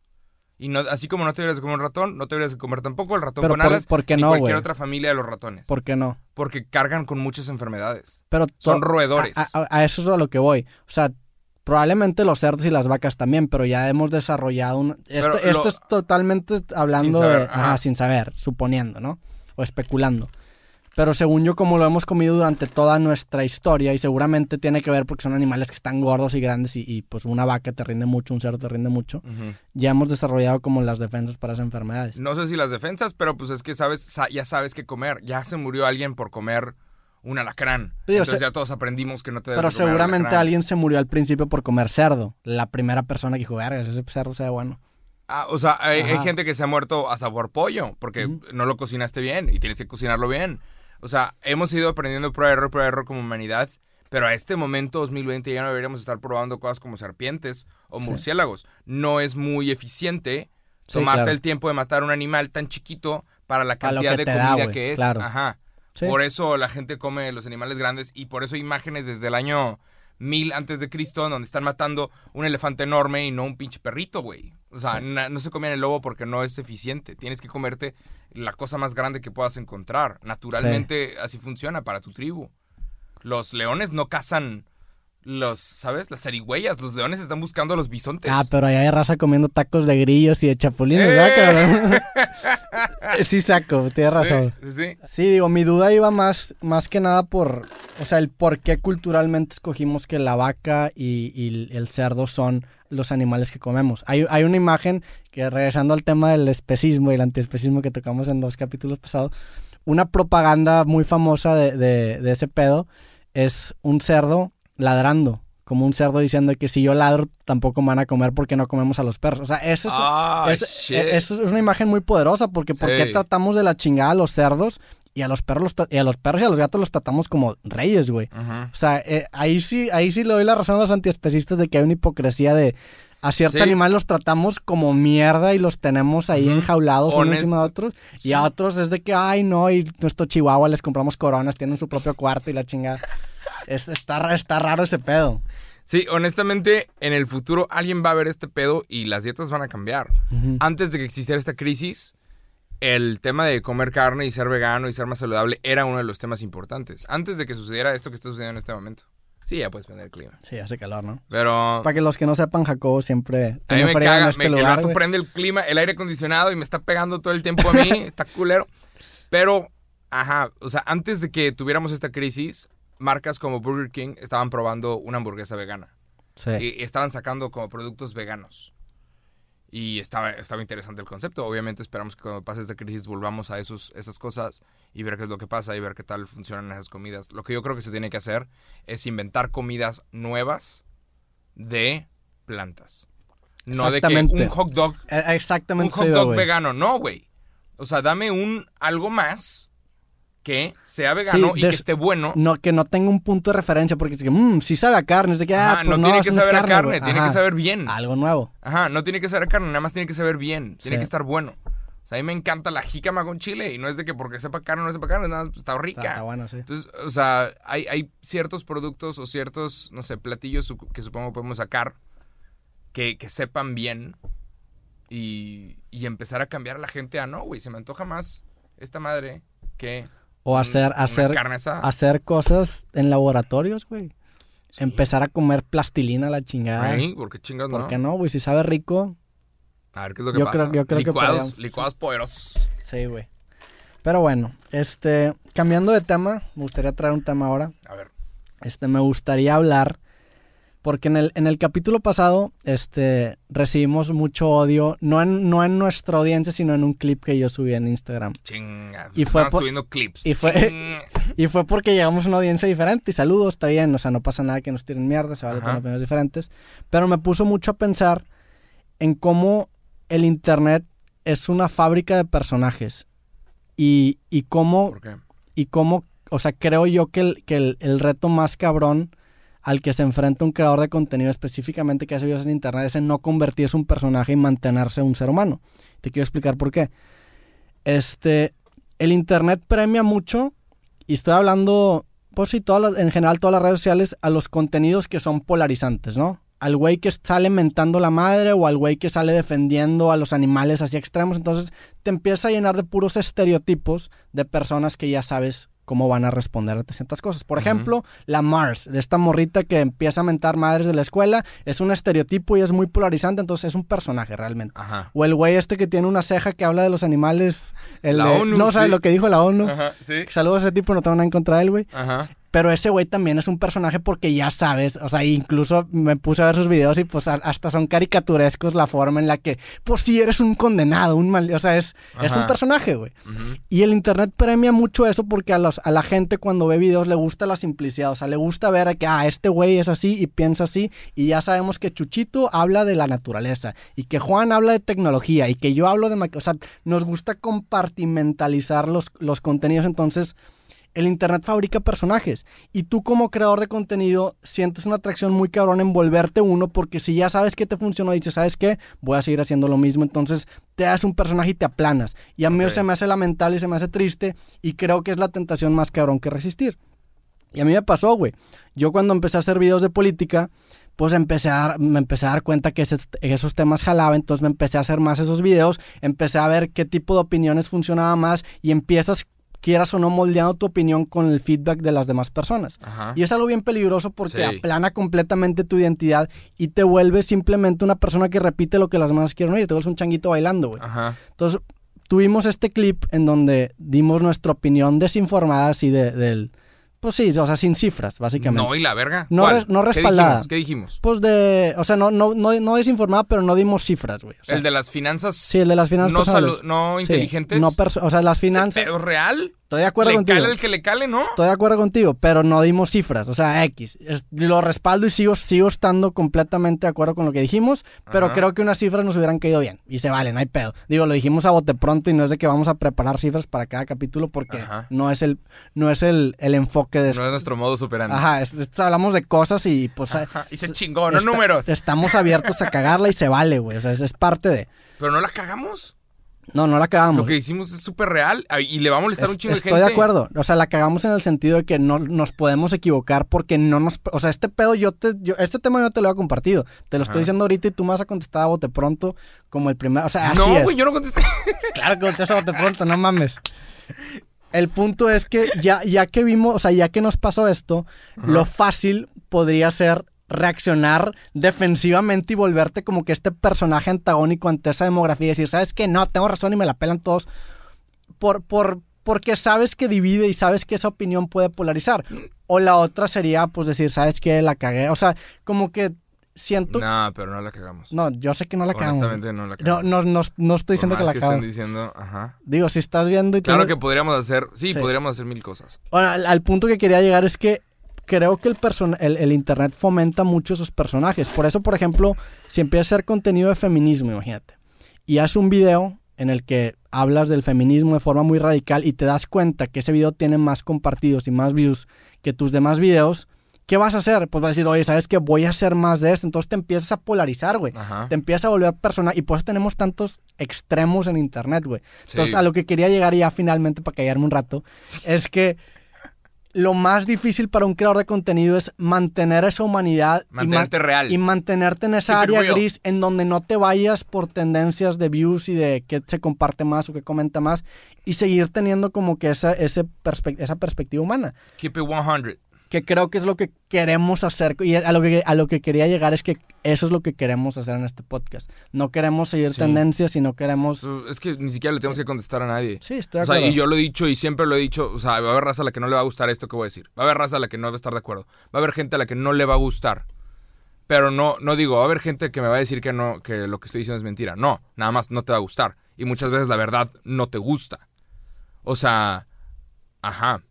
Y no, así como no te deberías de comer un ratón, no te deberías de comer tampoco el ratón Pero con por- alas ¿por qué ni no, cualquier güey? otra familia de los ratones. ¿Por qué no? Porque cargan con muchas enfermedades. Pero Son roedores. A, a- a eso es a lo que voy. O sea, probablemente los cerdos y las vacas también, pero ya hemos desarrollado un... Esto, Pero lo- esto es totalmente hablando Sin saber, de... ajá. ajá, sin saber, suponiendo, ¿no? O especulando. Pero según yo, como lo hemos comido durante toda nuestra historia, y seguramente tiene que ver porque son animales que están gordos y grandes, y, y, pues una vaca te rinde mucho, un cerdo te rinde mucho, ya hemos desarrollado como las defensas para esas enfermedades. No sé si las defensas, pero pues es que sabes, sa- ya sabes qué comer. Ya se murió alguien por comer un alacrán. Digo, Entonces se- ya todos aprendimos que no te debes Pero comer seguramente alacrán. alguien se murió al principio por comer cerdo. La primera persona que dijo, vergas, ese cerdo sea bueno. Ah, o sea, hay, gente que se ha muerto hasta por pollo, porque no lo cocinaste bien y tienes que cocinarlo bien. O sea, hemos ido aprendiendo prueba de error, prueba de error como humanidad, pero a este momento, 2020, ya no deberíamos estar probando cosas como serpientes o Sí. murciélagos. No es muy eficiente Sí, tomarte claro. el tiempo de matar un animal tan chiquito para la cantidad de da, comida que es. claro. Ajá. Sí. Por eso la gente come los animales grandes y por eso hay imágenes desde el año 1000 antes de Cristo donde están matando un elefante enorme y no un pinche perrito, güey. O sea, no se comían el lobo porque no es eficiente. Tienes que comerte la cosa más grande que puedas encontrar. Naturalmente así funciona para tu tribu. Los leones no cazan los, ¿sabes? Las zarigüeyas. Los leones están buscando a los bisontes. Ah, pero allá hay raza comiendo tacos de grillos y de chapulines, ¡Eh! ¿verdad, cabrón? sí saco, tienes razón. Sí, sí, sí. Sí, digo, mi duda iba más, más que nada por, o sea, el por qué culturalmente escogimos que la vaca y, y el cerdo son los animales que comemos. Hay, hay una imagen que, regresando al tema del especismo y el antiespecismo que tocamos en dos capítulos pasados, una propaganda muy famosa de, de, de ese pedo es un cerdo ladrando, como un cerdo diciendo que si yo ladro tampoco me van a comer porque no comemos a los perros. O sea, eso es, e- es una imagen muy poderosa porque ¿por qué Sí. tratamos de la chingada a los cerdos y a los perros los y a los perros y a los gatos los tratamos como reyes, güey? Ujú. O sea, eh, ahí sí ahí sí le doy la razón a los antiespecistas de que hay una hipocresía de a ciertos Sí. animales los tratamos como mierda y los tenemos ahí enjaulados uno Honest- encima de otros. Sí. Y a otros es de que, ay, no, y nuestro chihuahua les compramos coronas, tienen su propio cuarto y la chingada. Es, está, está raro ese pedo. Sí, honestamente, en el futuro alguien va a ver este pedo y las dietas van a cambiar. Antes de que existiera esta crisis, el tema de comer carne y ser vegano y ser más saludable era uno de los temas importantes. Antes de que sucediera esto que está sucediendo en este momento. Sí, ya puedes prender el clima. Sí, hace calor, ¿no? Pero Para que los que no sepan, Jacobo siempre a mí me caga, en este me- el lugar, vato güey. prende el clima, el aire acondicionado y me está pegando todo el tiempo a mí. está culero. Pero, ajá, o sea, antes de que tuviéramos esta crisis, marcas como Burger King estaban probando una hamburguesa vegana. Sí. y estaban sacando como productos veganos. Y estaba, estaba interesante el concepto. Obviamente esperamos que cuando pase esta crisis volvamos a esos, esas cosas y ver qué es lo que pasa y ver qué tal funcionan esas comidas. Lo que yo creo que se tiene que hacer es inventar comidas nuevas de plantas. No de que Exactamente. un hot dog, Eh, un Exactamente hot dog güey. vegano. No, güey. O sea, dame un algo más que sea vegano y que esté bueno. No, que no tenga un punto de referencia porque es que, mmm, sí sabe a carne. Es de que, ah, Ajá, pues no, tiene que saber a carne, tiene que saber bien. Algo nuevo. Ajá, no tiene que saber carne, nada más tiene que saber bien, tiene Sí. que estar bueno. O sea, a mí me encanta la jícama con chile y no es de que porque sepa carne o no sepa carne, nada más pues, está rica. Está, está bueno, sí. Entonces, o sea, hay, hay ciertos productos o ciertos, no sé, platillos que supongo podemos sacar que, que sepan bien y, y empezar a cambiar a la gente a no, güey, se me antoja más esta madre que O un- hacer, una hacer, carne asada. hacer cosas en laboratorios, güey. Sí. Empezar a comer plastilina a la chingada. Ay, ¿Por qué chingas no? ¿Por qué no, güey? Si sabe rico, A ver qué es lo que Yo pasa. creo- yo creo que licuados, podríamos. licuados poderosos. sí, güey. Pero bueno, este, cambiando de tema, me gustaría traer un tema ahora. A ver. Este, me gustaría hablar, porque en el, en el capítulo pasado, este, recibimos mucho odio, no en, no en nuestra audiencia, sino en un clip que yo subí en Instagram. Chinga. Y fue por- subiendo clips. y fue- Chinga. Y fue porque llegamos a una audiencia diferente. Y saludos, está bien. O sea, no pasa nada que nos tiren mierda, se vale tener opiniones diferentes. Pero me puso mucho a pensar en cómo el Internet es una fábrica de personajes. Y, y cómo, ¿Por qué? y cómo, o sea, creo yo que, el, que el, el reto más cabrón al que se enfrenta un creador de contenido específicamente que hace videos en Internet es en no convertirse un personaje y mantenerse un ser humano. Te quiero explicar por qué. Este, el Internet premia mucho, y estoy hablando, pues sí, todas en general todas las redes sociales, a los contenidos que son polarizantes, ¿no? Al güey que sale mentando la madre o al güey que sale defendiendo a los animales así extremos. Entonces te empieza a llenar de puros estereotipos de personas que ya sabes cómo van a responder a ciertas cosas. Por ejemplo, la Mars, esta morrita que empieza a mentar madres de la escuela, es un estereotipo y es muy polarizante, entonces es un personaje realmente. Ajá. O el güey este que tiene una ceja que habla de los animales. El La de- ONU, no, ¿sabes sí. lo que dijo la ONU? Ajá, sí. Saludos a ese tipo, no tengo nada en contra de él, güey. Ajá. Pero ese güey también es un personaje porque ya sabes, o sea, incluso me puse a ver sus videos y pues hasta son caricaturescos la forma en la que, pues sí, eres un condenado, un mal, o sea, es, es un personaje, güey. Y el internet premia mucho eso porque a, los, a la gente cuando ve videos le gusta la simplicidad, o sea, le gusta ver que, ah, este güey es así y piensa así y ya sabemos que Chuchito habla de la naturaleza y que Juan habla de tecnología y que yo hablo de... O sea, nos gusta compartimentalizar los, los contenidos, entonces el internet fabrica personajes y tú como creador de contenido sientes una atracción muy cabrón en volverte uno porque si ya sabes que te funcionó dices, ¿sabes qué? Voy a seguir haciendo lo mismo, entonces te das un personaje y te aplanas. Y a mí se me hace lamentable y se me hace triste y creo que es la tentación más cabrón que resistir. Y a mí me pasó, güey. Yo cuando empecé a hacer videos de política, pues empecé a dar- me empecé a dar cuenta que ese- esos temas jalaban, entonces me empecé a hacer más esos videos, empecé a ver qué tipo de opiniones funcionaba más y empiezas, quieras o no, moldeando tu opinión con el feedback de las demás personas. Ajá. Y es algo bien peligroso porque Sí. aplana completamente tu identidad y te vuelves simplemente una persona que repite lo que las demás quieren oír, te vuelves un changuito bailando, güey. Entonces, tuvimos este clip en donde dimos nuestra opinión desinformada así de, del... Pues sí, o sea, sin cifras, básicamente. No, y la verga. No ¿Cuál? res- no ¿Qué respaldada. dijimos? ¿Qué dijimos? Pues de... O sea, no, no, no, no desinformada, pero no dimos cifras, güey. O sea, el de las finanzas. Sí, el de las finanzas no, personales. no Sí, inteligentes. no perso- o sea, las ¿Ese finanzas... pedo real? Estoy de acuerdo le contigo. cale el que le cale, ¿no? Estoy de acuerdo contigo, pero no dimos cifras. O sea, X. Es- lo respaldo y sigo, sigo estando completamente de acuerdo con lo que dijimos, pero Ajá. creo que unas cifras nos hubieran caído bien. Y se vale, no hay pedo. Digo, lo dijimos a bote pronto y no es de que vamos a preparar cifras para cada capítulo porque Ajá. no es el, no es el, el enfoque de. No es nuestro modo superando. Ajá, es- es- hablamos de cosas y pues... Ajá, Y se chingó, no está- números. Estamos abiertos a cagarla y se vale, güey. O sea, es, es parte de... Pero no la cagamos. No, no la cagamos. Lo que hicimos es súper real y le va a molestar Es- un chingo de estoy gente. de acuerdo. O sea, la cagamos en el sentido de que no nos podemos equivocar porque no nos. O sea, este pedo yo te. Yo, este tema yo te lo he compartido. Te lo Ajá. estoy diciendo ahorita y tú me vas a contestar a bote pronto como el primer. O sea, así No, güey, yo no contesté. Claro que contestas a bote pronto, no mames. El punto es que ya, ya que vimos, o sea, ya que nos pasó esto, lo fácil podría ser reaccionar defensivamente y volverte como que este personaje antagónico ante esa demografía y decir, ¿sabes qué? No, tengo razón y me la pelan todos. Por, por, porque sabes que divide y sabes que esa opinión puede polarizar. O la otra sería, pues, decir, ¿sabes qué? La cagué. O sea, como que siento... No, No, pero no la cagamos. yo sé que no la cagamos. Honestamente no la No, cagamos. no, no, no estoy diciendo Por que la cagamos. diciendo, ajá. Digo, si estás viendo y Claro tienes- que podríamos hacer, sí, Sí. podríamos hacer mil cosas. Bueno, al, al punto que quería llegar es que creo que el, el, el internet fomenta mucho esos personajes. Por eso, por ejemplo, si empiezas a hacer contenido de feminismo, imagínate, y haces un video en el que hablas del feminismo de forma muy radical y te das cuenta que ese video tiene más compartidos y más views que tus demás videos, ¿qué vas a hacer? Pues vas a decir, oye, ¿sabes qué? Voy a hacer más de esto. Entonces te empiezas a polarizar, güey. Te empiezas a volver persona y por eso tenemos tantos extremos en internet, güey. Sí. Entonces, a lo que quería llegar ya finalmente para callarme un rato, es que lo más difícil para un creador de contenido es mantener esa humanidad y, real. y mantenerte en esa Keep área gris en donde no te vayas por tendencias de views y de qué se comparte más o qué comenta más y seguir teniendo como que esa, ese perspe- esa perspectiva humana Keep it 100. Que creo que es lo que queremos hacer y a lo que, a lo que quería llegar es que eso es lo que queremos hacer en este podcast. No queremos seguir Sí. tendencias y no queremos... Es que ni siquiera le tenemos que contestar a nadie. Sí, estoy de O sea, acuerdo. y yo lo he dicho y siempre lo he dicho, o sea, va a haber raza a la que no le va a gustar esto que voy a decir. Va a haber raza a la que no va a estar de acuerdo. Va a haber gente a la que no le va a gustar. Pero no, no digo, va a haber gente que me va a decir que no, que lo que estoy diciendo es mentira. No, nada más no te va a gustar. Y muchas veces la verdad no te gusta. O sea, ajá.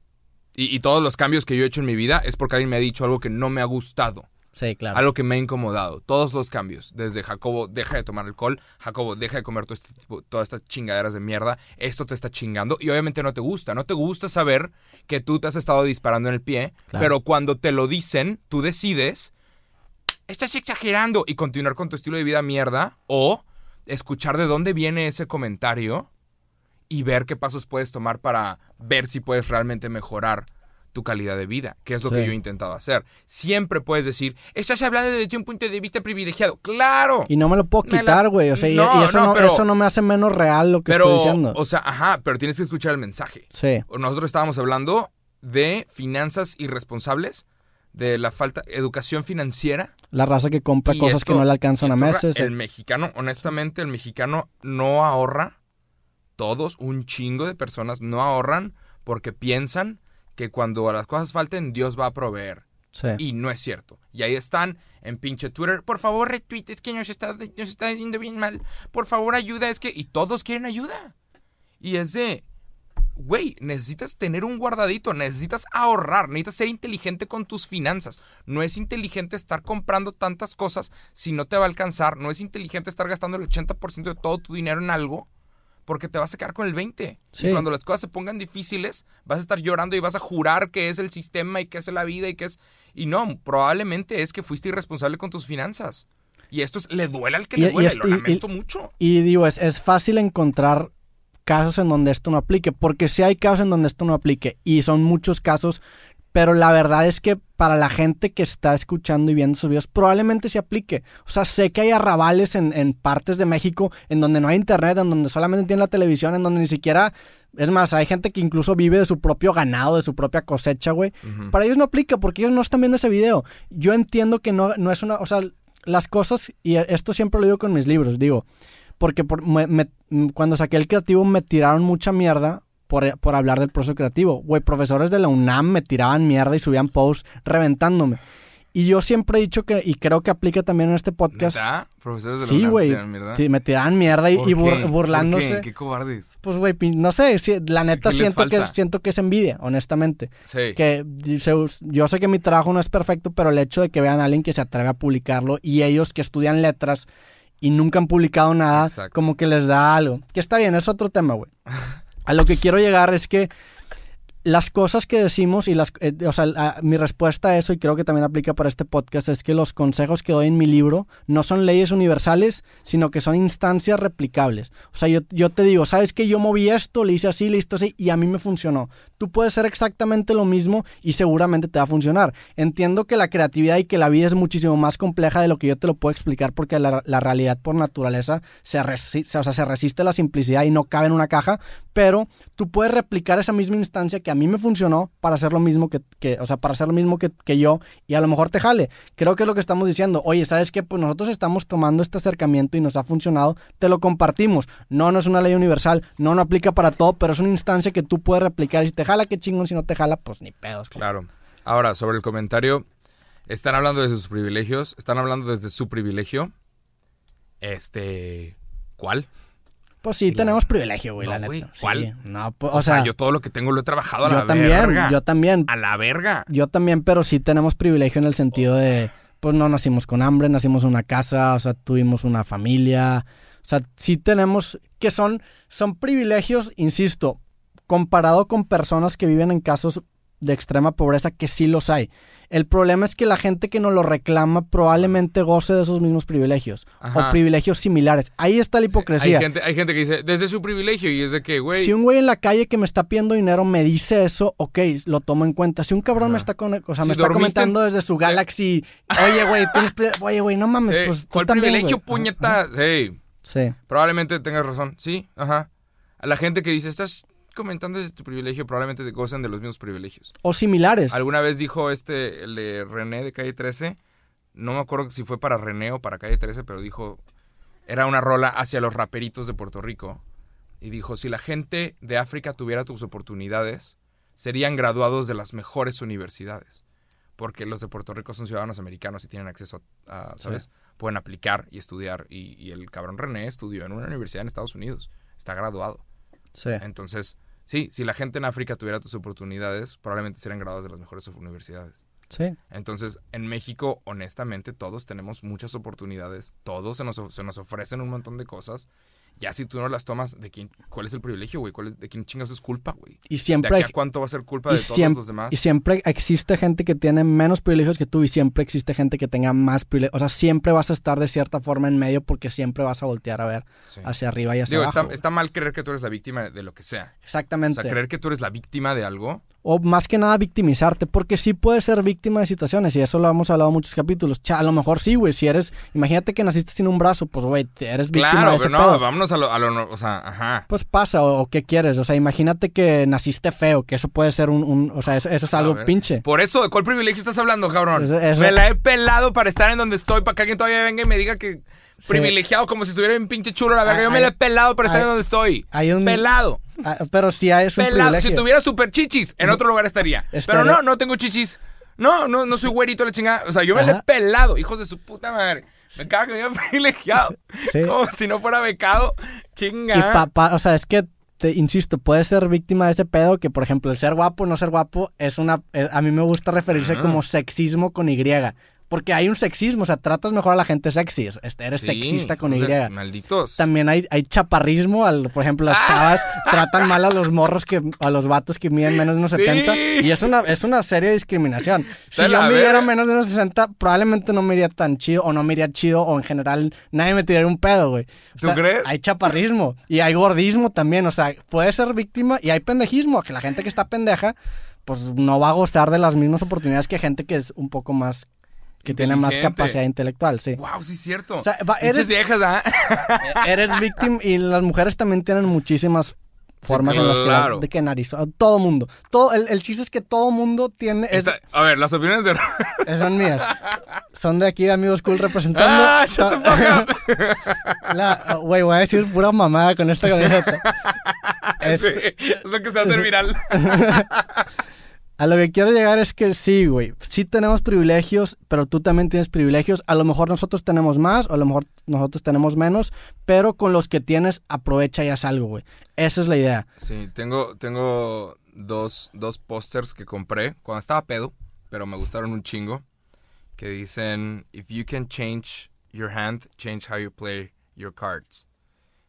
Y, y todos los cambios que yo he hecho en mi vida es porque alguien me ha dicho algo que no me ha gustado. Sí, claro. Algo que me ha incomodado. Todos los cambios. Desde Jacobo, deja de tomar alcohol. Jacobo, deja de comer todo este tipo- todas estas chingaderas de mierda. Esto te está chingando. Y obviamente no te gusta. No te gusta saber que tú te has estado disparando en el pie. Claro. Pero cuando te lo dicen, tú decides. Estás exagerando. Y continuar con tu estilo de vida mierda. O escuchar de dónde viene ese comentario. Y ver qué pasos puedes tomar para ver si puedes realmente mejorar tu calidad de vida, que es lo que yo he intentado hacer. Siempre puedes decir, estás hablando desde un punto de vista privilegiado. ¡Claro! Y no me lo puedo Me quitar, güey. O sea, y- No, y, eso, no, no, pero- eso no me hace menos real lo que pero, estoy diciendo. o sea, ajá, pero tienes que escuchar el mensaje. sí. Nosotros estábamos hablando de finanzas irresponsables, de la falta, educación financiera. La raza que compra cosas esto- que no le alcanzan a meses. El mexicano, honestamente, el mexicano no ahorra. Todos, un chingo de personas no ahorran porque piensan que cuando las cosas falten, Dios va a proveer. sí. Y no es cierto. Y ahí están en pinche Twitter. Por favor, retweet, es que nos está, nos está yendo bien mal. Por favor, ayuda, es que... Y todos quieren ayuda. Y es de... Güey, necesitas tener un guardadito, necesitas ahorrar, necesitas ser inteligente con tus finanzas. No es inteligente estar comprando tantas cosas si no te va a alcanzar. No es inteligente estar gastando el 80% de todo tu dinero en algo porque te vas a quedar con el 20. Sí. Y cuando las cosas se pongan difíciles, vas a estar llorando y vas a jurar que es el sistema y que es la vida y que es... Y no, probablemente es que fuiste irresponsable con tus finanzas. Y esto es, le duele al que Y- le y duele, esto- lo y- lamento mucho. Y digo, es, es fácil encontrar casos en donde esto no aplique, porque sí hay casos en donde esto no aplique, y son muchos casos, pero la verdad es que para la gente que está escuchando y viendo sus videos, probablemente se aplique. O sea, sé que hay arrabales en, en partes de México en donde no hay internet, en donde solamente tienen la televisión, en donde ni siquiera... Es más, hay gente que incluso vive de su propio ganado, de su propia cosecha, güey. Para ellos no aplica porque ellos no están viendo ese video. Yo entiendo que no, no es una, o sea, las cosas, y esto siempre lo digo con mis libros, digo, porque por- me- me- cuando saqué el creativo me tiraron mucha mierda por, por hablar del proceso creativo. Güey, profesores de la UNAM me tiraban mierda y subían posts reventándome. Y yo siempre he dicho que, y creo que aplica también en este podcast. ¿Neta? Profesores de la Sí, UNAM güey. sí, me tiraban mierda y, ¿Por y bur- qué? ¿Por burlándose. qué? ¿Qué cobardes? Pues, güey, no sé, sí, la neta ¿Qué les siento que, siento que es envidia, honestamente. Sí. Que yo sé que mi trabajo no es perfecto, pero el hecho de que vean a alguien que se atreve a publicarlo y ellos que estudian letras y nunca han publicado nada, Exacto. como que les da algo. Que está bien, es otro tema, güey. A lo que quiero llegar es que las cosas que decimos y las, eh, o sea, mi respuesta a eso, y creo que también aplica para este podcast, es que los consejos que doy en mi libro no son leyes universales, sino que son instancias replicables. O sea, yo, yo te digo, ¿sabes que Yo moví esto, le hice así, hice así, y a mí me funcionó. Tú puedes hacer exactamente lo mismo y seguramente te va a funcionar. Entiendo que la creatividad y que la vida es muchísimo más compleja de lo que yo te lo puedo explicar, porque la, la realidad por naturaleza se, resi- o sea, se resiste a la simplicidad y no cabe en una caja, pero tú puedes replicar esa misma instancia que a mí me funcionó para hacer lo mismo que, que- o sea, para hacer lo mismo que, que yo y a lo mejor te jale. Creo que es lo que estamos diciendo. Oye, ¿sabes qué? Pues nosotros estamos tomando este acercamiento y nos ha funcionado, te lo compartimos. No, no es una ley universal, no, no aplica para todo, pero es una instancia que tú puedes replicar y si te jala, qué chingón, si no te jala, pues ni pedos. Claro. Ahora, sobre el comentario, están hablando de sus privilegios, están hablando desde su privilegio. Este, ¿cuál? Pues sí, tenemos privilegio, güey, No, la neta. güey, Sí, ¿cuál? no, pues, O, sea, yo todo lo que tengo lo he trabajado a yo la también, verga. yo también. A la verga. Yo también, pero sí tenemos privilegio en el sentido de, pues no nacimos con hambre, nacimos en una casa, o sea, tuvimos una familia, o sea, sí tenemos, que son, son privilegios, insisto, comparado con personas que viven en casos de extrema pobreza, que sí los hay. El problema es que la gente que nos lo reclama probablemente goce de esos mismos privilegios Ajá. o privilegios similares. Ahí está la hipocresía. Hay gente, hay gente que dice, desde su privilegio, y es de que, güey. Si un güey en la calle que me está pidiendo dinero me dice eso, ok, lo tomo en cuenta. Si un cabrón me está, con, o sea, Si me está en- comentando desde su Galaxy, oye, güey, tienes oye, güey, no mames, Sí, pues ¿Cuál también, privilegio, güey. puñeta? Sí, Sí, probablemente tengas razón. Sí, ajá. A la gente que dice, estás comentando desde tu privilegio, probablemente te gozan de los mismos privilegios. o similares. Alguna vez dijo este, el de René de Calle 13, no me acuerdo si fue para René o para Calle 13, pero dijo, era una rola hacia los raperitos de Puerto Rico. Y dijo, si la gente de África tuviera tus oportunidades, serían graduados de las mejores universidades. Porque los de Puerto Rico son ciudadanos americanos y tienen acceso a, a, ¿sabes? Pueden aplicar y estudiar. Y, y el cabrón René estudió en una universidad en Estados Unidos. Está graduado. Sí. Entonces, sí, si la gente en África tuviera tus oportunidades, probablemente serían graduados de las mejores universidades. Sí. Entonces, en México, honestamente, todos tenemos muchas oportunidades, todos se nos, se nos ofrecen un montón de cosas. Ya si tú no las tomas, ¿de quién, ¿cuál es el privilegio, güey? ¿Cuál es- ¿De quién chingas es culpa, güey? Y ¿De siempre aquí hay, a cuánto va a ser culpa de todos los demás? y siempre existe gente que tiene menos privilegios que tú y siempre existe gente que tenga más privilegios. O sea, siempre vas a estar de cierta forma en medio porque siempre vas a voltear a ver Sí. hacia arriba y hacia Digo, abajo. está, está mal creer que tú eres la víctima de lo que sea. O Exactamente. sea, creer que tú eres la víctima de algo. O más que nada victimizarte, porque sí puedes ser víctima de situaciones, y eso lo hemos hablado en muchos capítulos. Cha, a lo mejor sí, güey, si eres, imagínate que naciste sin un brazo, pues, güey, eres víctima Claro, de ese pero no, pedo. vámonos a lo, a lo o sea, ajá. Pues pasa, o, o qué quieres, o sea, imagínate que naciste feo, que eso puede ser un, un- o sea, eso, eso es algo pinche. Por eso, ¿de cuál privilegio estás hablando, cabrón? Me la he pelado para estar en donde estoy, para que alguien todavía venga y me diga que Sí. privilegiado como si estuviera en pinche chulo la verga. Hay- Yo me la he pelado para estar en donde estoy. Hay un, Pelado. Ah, pero sí hay es un Pelado. privilegio. Si tuviera super chichis, en otro lugar estaría. Pero no, no tengo chichis. No, no, no soy güerito la chingada. O sea, yo me la he pelado, hijos de su puta madre. Me caga que me privilegiado. Sí. Como si no fuera becado. Chinga. Y papá, o sea, es que te insisto, puedes ser víctima de ese pedo que, por ejemplo, el ser guapo o no ser guapo es una. eh, a mí me gusta referirse Ah. como sexismo con Y. Porque hay un sexismo, o sea, tratas mejor a la gente sexy. es- este, Eres Sí, sexista con Y. hijos de Malditos. También hay, hay chaparrismo, al, por ejemplo, las Ah. chavas tratan mal a los morros que a los vatos que miden menos de unos Sí. 70 y es una es una serie de discriminación. Si yo midiera menos de unos 60, probablemente no me iría tan chido o no me iría chido o en general nadie me tiraría un pedo, güey. O ¿Tú sea, crees? Hay chaparrismo y hay gordismo también, o sea, puede ser víctima y hay pendejismo, que la gente que está pendeja pues no va a gozar de las mismas oportunidades que gente que es un poco más que tiene más capacidad intelectual, sí. Wow, sí es cierto. O sea, va- Pinches eres- viejas, ¿ah? eres víctima y las mujeres también tienen muchísimas formas en las que claro. de que nariz todo mundo todo el, el chiste es que todo mundo tiene es- a ver, las opiniones de... son mías son de aquí de amigos cool representando ¡Ah, shut the fuck güey voy a decir pura mamada con esta camiseta Sí, Este- es lo que se va a hacer viral. A lo que quiero llegar es que sí, güey. Sí tenemos privilegios, pero tú también tienes privilegios. A lo mejor nosotros tenemos más, a lo mejor nosotros tenemos menos, pero con los que tienes, aprovecha y haz algo, güey. Esa es la idea. Sí, tengo, tengo dos, dos pósters que compré cuando estaba pedo, pero me gustaron un chingo, que dicen, If you can change your hand, change how you play your cards.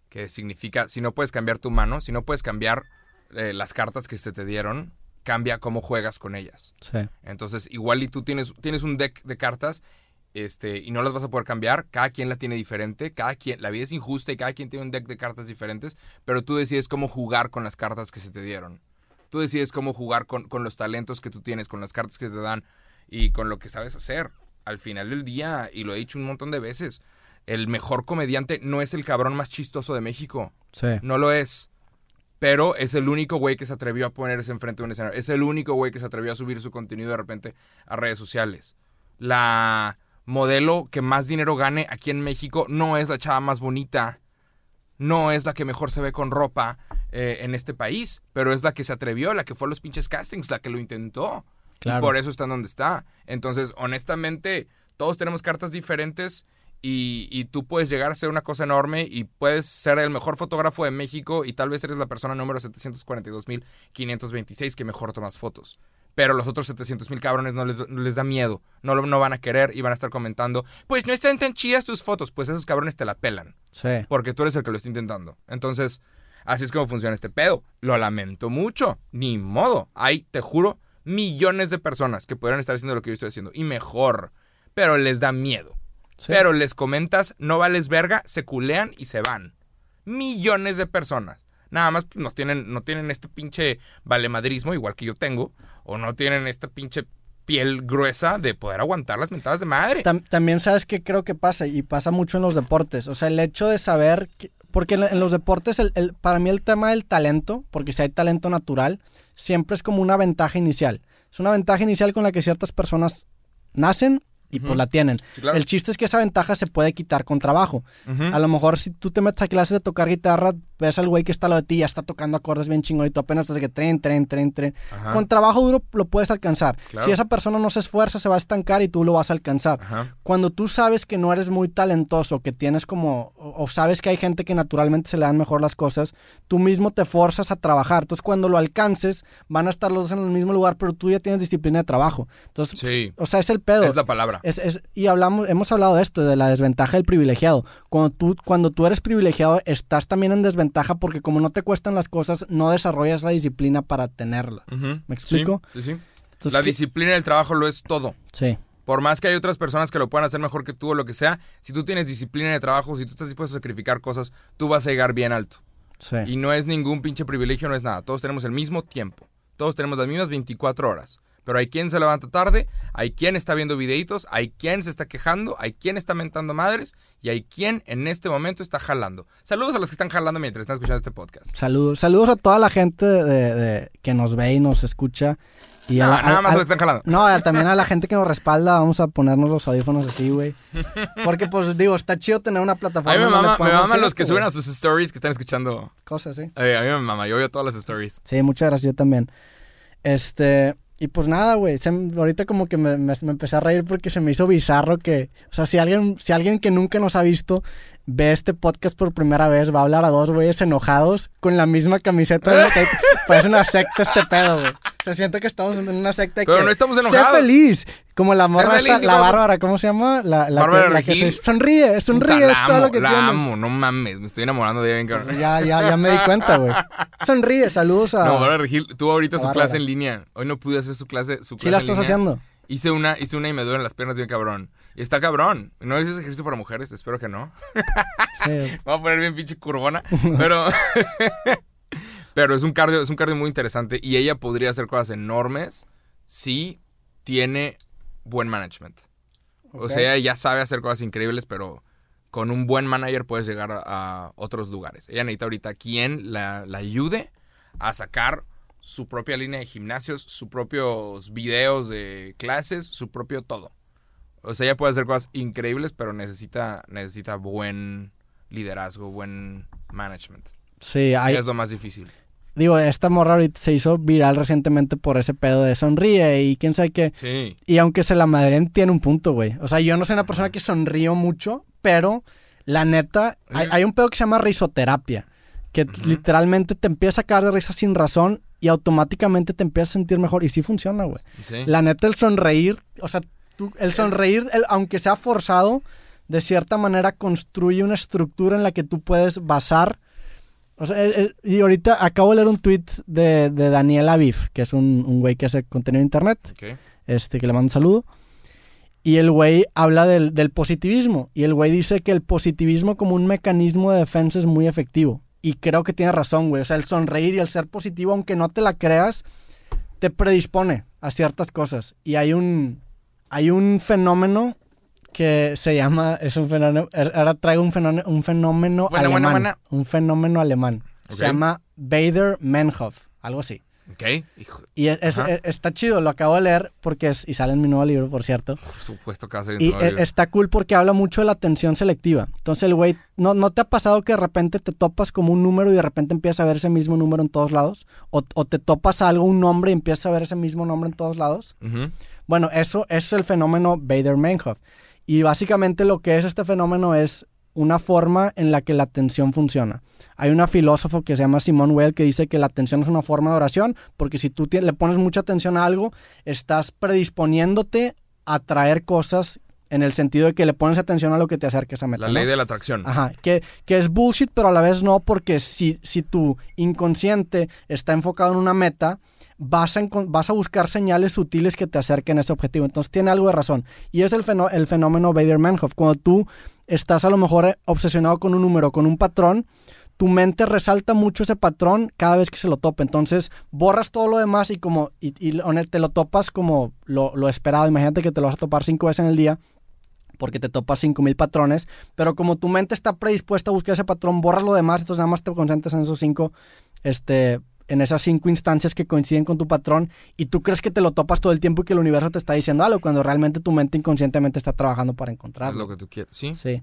Que significa, si no puedes cambiar tu mano, si no puedes cambiar eh, las cartas que se te dieron, cambia cómo juegas con ellas. Sí. Entonces, igual y tú tienes, tienes un deck de cartas este, y no las vas a poder cambiar, cada quien la tiene diferente, cada quien, la vida es injusta y cada quien tiene un deck de cartas diferentes, pero tú decides cómo jugar con las cartas que se te dieron. Tú decides cómo jugar con, con los talentos que tú tienes, con las cartas que te dan y con lo que sabes hacer. Al final del día, y lo he dicho un montón de veces, el mejor comediante no es el cabrón más chistoso de México. Sí. No lo es. Pero es el único güey que se atrevió a ponerse enfrente de un escenario. Es el único güey que se atrevió a subir su contenido de repente a redes sociales. La modelo que más dinero gane aquí en México no es la chava más bonita. No es la que mejor se ve con ropa eh, en este país. Pero es la que se atrevió, la que fue a los pinches castings, la que lo intentó. Claro. Y por eso está en donde está. Entonces, honestamente, todos tenemos cartas diferentes y, y, tú puedes llegar a ser una cosa enorme y puedes ser el mejor fotógrafo de México y tal vez eres la persona número 742.526 que mejor tomas fotos. Pero los otros 700.000 cabrones no les, no les, da miedo, no, no van a querer y van a estar comentando, pues no están tan chidas tus fotos, pues esos cabrones te la pelan. Sí. Porque tú eres el que lo está intentando. Entonces, así es como funciona este pedo. Lo lamento mucho, ni modo. Hay, te juro, millones de personas que podrían estar haciendo lo que yo estoy haciendo y mejor, pero les da miedo. Sí. Pero les comentas, no vales verga, se culean y se van. Millones de personas. Nada más no tienen, no tienen este pinche valemadrismo, igual que yo tengo, o no tienen esta pinche piel gruesa de poder aguantar las mentadas de madre. Tam también sabes que creo que pasa, y pasa mucho en los deportes. O sea, el hecho de saber, que, porque en los deportes, el, el, para mí el tema del talento, porque si hay talento natural, siempre es como una ventaja inicial. Es una ventaja inicial con la que ciertas personas nacen y uh -huh. pues la tienen. Sí, claro. El chiste es que esa ventaja se puede quitar con trabajo. Uh -huh. A lo mejor si tú te metes a clases de tocar guitarra, ves al güey que está lado de ti, ya está tocando acordes bien chingón y tú apenas estás de que tren, tren, tren, tren. Ajá. Con trabajo duro lo puedes alcanzar. Claro. Si esa persona no se esfuerza, se va a estancar y tú lo vas a alcanzar. Ajá. Cuando tú sabes que no eres muy talentoso, que tienes como, o, o sabes que hay gente que naturalmente se le dan mejor las cosas, tú mismo te forzas a trabajar. Entonces cuando lo alcances, van a estar los dos en el mismo lugar, pero tú ya tienes disciplina de trabajo. Entonces, Sí. o sea, es el pedo. Es la palabra. Es- es- y hablamos, hemos hablado de esto, de la desventaja del privilegiado. Cuando tú, cuando tú eres privilegiado, estás también en desventaja porque como no te cuestan las cosas, no desarrollas la disciplina para tenerla. ¿Me explico? Sí, sí, sí. Entonces, la ¿qué- disciplina del trabajo lo es todo. Sí, Por más que hay otras personas que lo puedan hacer mejor que tú o lo que sea, si tú tienes disciplina de trabajo, si tú estás dispuesto a sacrificar cosas, tú vas a llegar bien alto. sí. Y no es ningún pinche privilegio, no es nada. Todos tenemos el mismo tiempo. Todos tenemos las mismas 24 horas. Pero hay quien se levanta tarde, hay quien está viendo videitos, hay quien se está quejando, hay quien está mentando madres y hay quien en este momento está jalando. Saludos a los que están jalando mientras están escuchando este podcast. Saludos, saludos a toda la gente de, de- que nos ve y nos escucha. Y a No, la- nada a- más a- los que están jalando. No, también a la gente que nos respalda, vamos a ponernos los audífonos así, güey. Porque, pues, digo, está chido tener una plataforma. A mí me mama, me hacer los que suben a sus stories que están escuchando. Cosas, sí. Eh, a mí me mama, yo veo todas las stories. Sí, muchas gracias, yo también. Este, y pues nada, güey, ahorita como que me, me- me empecé a reír porque se me hizo bizarro que, o sea, si alguien, si alguien que nunca nos ha visto ve este podcast por primera vez, va a hablar a dos güeyes enojados con la misma camiseta. de que- Parece una secta este pedo, güey. O sea, siento que estamos en una secta Pero que, no estamos Sé enojados. feliz. Como la morra feliz, esta, la como- bárbara, ¿cómo se llama? La, la Bárbara que, la que Regil. se- sonríe, sonríe, Puta, es todo amo, lo que la tienes. amo, no mames, me estoy enamorando de ella bien cabrón. Ya, ya, ya me di cuenta, güey. Sonríe, saludos a... No, Bárbara Regil tuvo ahorita su Bárbara. clase en línea. Hoy no pude hacer su clase, su clase sí la en estás línea. haciendo. Hice una, hice una y me duelen las piernas bien cabrón. Y está cabrón. ¿No es ejercicio para mujeres? Espero que no. Sí. Voy a poner bien pinche curvona. Pero. pero es un cardio, es un cardio muy interesante. Y ella podría hacer cosas enormes si tiene buen management. O sea, ella ya sabe hacer cosas increíbles, pero con un buen manager puedes llegar a, a otros lugares. Ella necesita ahorita quien la, la ayude a sacar su propia línea de gimnasios, sus propios videos de clases, su propio todo. O sea, ella puede hacer cosas increíbles, pero necesita, necesita buen liderazgo, buen management. Sí, hay, es lo más difícil. digo, esta morra ahorita se hizo viral recientemente por ese pedo de sonríe y quién sabe qué. Sí. Y aunque se la madren, tiene un punto, güey. O sea, yo no soy una persona que sonrío mucho, pero la neta, hay, Sí. hay un pedo que se llama risoterapia, que literalmente te empieza a sacar de risa sin razón y automáticamente te empiezas a sentir mejor. Y sí funciona, güey. Sí. La neta, el sonreír, o sea, tú- el sonreír, el- aunque sea forzado, de cierta manera construye una estructura en la que tú puedes basar. O sea, el- el- y ahorita acabo de leer un tweet de, de Daniel Aviv, que es un, un güey que hace contenido en internet, Ok. este, que le mando un saludo. Y el güey habla del, del positivismo. Y el güey dice que el positivismo como un mecanismo de defensa es muy efectivo. Y creo que tiene razón, güey. O sea, el sonreír y el ser positivo, aunque no te la creas, te predispone a ciertas cosas. Y hay un, hay un fenómeno que se llama, es un fenómeno, ahora traigo un fenómeno, un fenómeno alemán. Un fenómeno alemán. Se llama Bader-Meinhof, algo así. Ok. Hijo, Y es- es- está chido, lo acabo de leer porque es, y sale en mi nuevo libro, por cierto. por supuesto que va a ser Y libro. está cool porque habla mucho de la atención selectiva. Entonces el güey, ¿no, ¿no te ha pasado que de repente te topas como un número y de repente empiezas a ver ese mismo número en todos lados? O, o te topas a algo, un nombre y empiezas a ver ese mismo nombre en todos lados. Ujú. Bueno, eso, eso es el fenómeno Bader-Meinhof. Y básicamente lo que es este fenómeno es una forma en la que la atención funciona. Hay una filósofo que se llama Simone Weil que dice que la atención es una forma de oración, porque si tú le pones mucha atención a algo, estás predisponiéndote a traer cosas en el sentido de que le pones atención a lo que te acerques a meta. La ¿no? ley de la atracción. Ajá, que, que es bullshit, pero a la vez no, porque si, si tu inconsciente está enfocado en una meta, vas a, buscar señales sutiles que te acerquen a ese objetivo. Entonces tiene algo de razón. Y es el, fenó- el fenómeno Bader-Meinhof. Cuando tú estás a lo mejor eh, obsesionado con un número, con un patrón, tu mente resalta mucho ese patrón cada vez que se lo topa. Entonces borras todo lo demás y como y, y te lo topas como lo, lo esperado. Imagínate que te lo vas a topar cinco veces en el día porque te topas 5000 patrones, pero como tu mente está predispuesta a buscar ese patrón, borras lo demás, entonces nada más te concentras en esos cinco, este, en esas cinco instancias que coinciden con tu patrón y tú crees que te lo topas todo el tiempo y que el universo te está diciendo algo, cuando realmente tu mente inconscientemente está trabajando para Es encontrarlo. lo que tú quieres. Sí. Sí.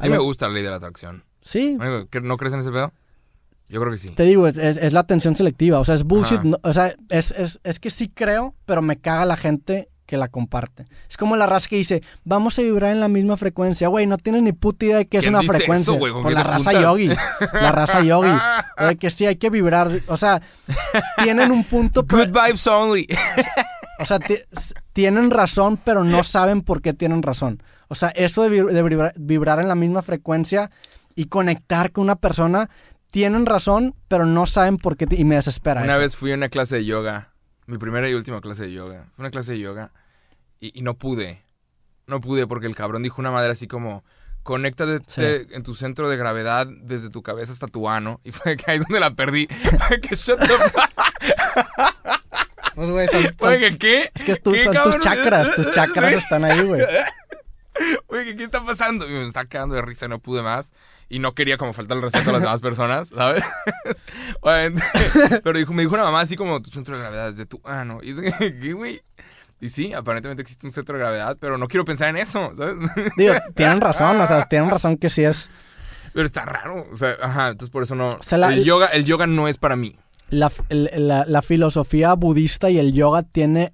A mí me gusta la ley de la atracción. Sí, Amigo, ¿que ¿No crees en ese pedo? Yo creo que sí. te digo, es, es- es la atención selectiva, o sea, es bullshit, no- o sea, es, es, es que sí creo, pero me caga la gente que la comparte. Es como la raza que dice, vamos a vibrar en la misma frecuencia. Güey, no tienes ni puta idea de qué es ¿Quién una dice frecuencia. eso, güey? ¿Con Pues quién la raza juntas? yogi. La raza yogi. O de que sí, hay que vibrar. O sea, tienen un punto, Good vibes only. o sea, tienen razón, pero no saben por qué tienen razón. O sea, eso de, de vibra- vibrar en la misma frecuencia y conectar con una persona, tienen razón, pero no saben por qué. y me desespera Una eso. vez fui a una clase de yoga. Mi primera y última clase de yoga. Fue una clase de yoga. Y, y no pude. No pude porque el cabrón dijo una madre así como... Conéctate Sí. en tu centro de gravedad desde tu cabeza hasta tu ano. Y fue que ahí es donde la perdí. Fue que shut the fuck- Pues, güey, son- ¿qué? es que es tu- ¿Qué, son tus chakras, tus chakras están ahí, güey. Oye, ¿qué, está pasando? Y me está quedando de risa, no pude más. Y no quería como faltar el respeto a las demás personas, ¿sabes? Obviamente. Pero dijo, me dijo una mamá así como tu centro de gravedad es de tu ano. Y es que, ¿qué, güey? Y sí, aparentemente existe un centro de gravedad, pero no quiero pensar en eso, ¿sabes? Digo, tienen razón, o sea, tienen razón que sí es. Pero está raro. O sea, ajá, entonces por eso no. sea, la- el, yoga, el yoga no es para mí. La, la- la filosofía budista y el yoga tiene,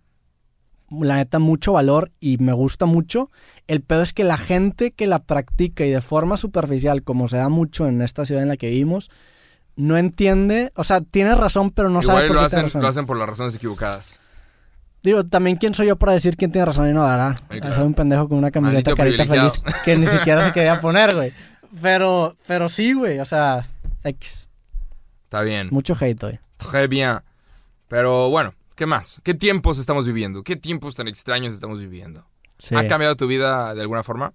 la neta, mucho valor y me gusta mucho. El pedo es que la gente que la practica y de forma superficial, como se da mucho en esta ciudad en la que vivimos, no entiende, o sea, tiene razón, pero no sabe Igual por lo qué tiene hacen, razón. lo hacen por las razones equivocadas. Digo, también quién soy yo para decir quién tiene razón y no dará. Ay, claro. Soy un pendejo con una camiseta carita feliz que ni siquiera se quería poner, güey. Pero, pero sí, güey, o sea, X. Está bien. Mucho hate, güey. Très bien. Pero bueno, ¿qué más? ¿Qué tiempos estamos viviendo? ¿Qué tiempos tan extraños estamos viviendo? Sí. ¿Ha cambiado tu vida de alguna forma?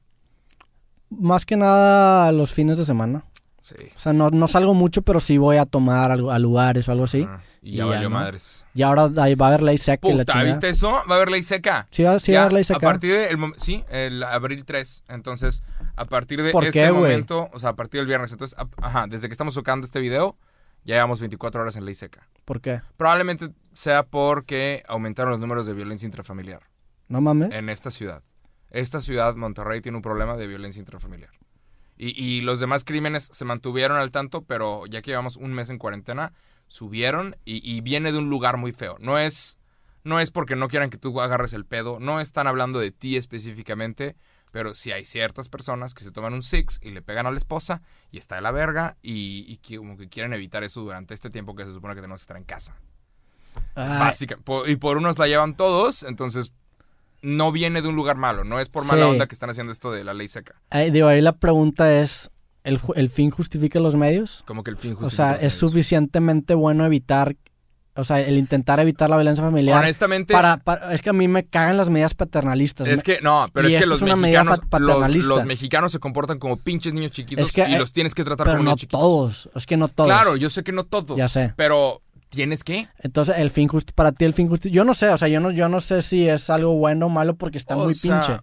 Más que nada los fines de semana. Sí. O sea, no, no salgo mucho, pero sí voy a tomar algo- a lugares o algo así. Ah, y Y ya ya, valió ¿no? madres. Y ahora ahí va a haber ley seca y la Puta, chingada. ¿viste eso? Va a haber ley seca. Sí, va, sí va a haber ley A seca. partir del mom- sí, el abril 3. Entonces, a partir de ¿Por este qué, momento, o sea, a partir del viernes. Entonces, a- ajá, desde que estamos tocando este video, ya llevamos 24 horas en ley seca. ¿Por qué? Probablemente sea porque aumentaron los números de violencia intrafamiliar ¿No mames? en esta ciudad. Esta ciudad, Monterrey, tiene un problema de violencia intrafamiliar. Y, y los demás crímenes se mantuvieron al tanto, pero ya que llevamos un mes en cuarentena, subieron y, y viene de un lugar muy feo. No es, no es porque no quieran que tú agarres el pedo, no están hablando de ti específicamente, pero sí hay ciertas personas que se toman un six y le pegan a la esposa y está de la verga y, y que como que quieren evitar eso durante este tiempo que se supone que tenemos que estar en casa. Ah, Básica. Po- y por unos la llevan todos, entonces no viene de un lugar malo, no es por mala Sí. onda que están haciendo esto de la ley seca. digo, ahí la pregunta es, ¿el, el fin justifica los medios? Como que el fin O justifica sea, los ¿es medios. suficientemente bueno evitar, o sea, el intentar evitar la violencia familiar? Honestamente, Para, para- es que a mí me cagan las medidas paternalistas. es que no, pero Y es que los es mexicanos, los, los mexicanos se comportan como pinches niños chiquitos Es que, y eh, los tienes que tratar pero como no niños chiquitos. todos, es que no todos. Claro, yo sé que no todos. Ya sé. Pero tienes que. Entonces, el fin justi- para ti el fin justifica. Yo no sé, o sea, yo no, yo no sé si es algo bueno o malo porque está O muy sea, pinche.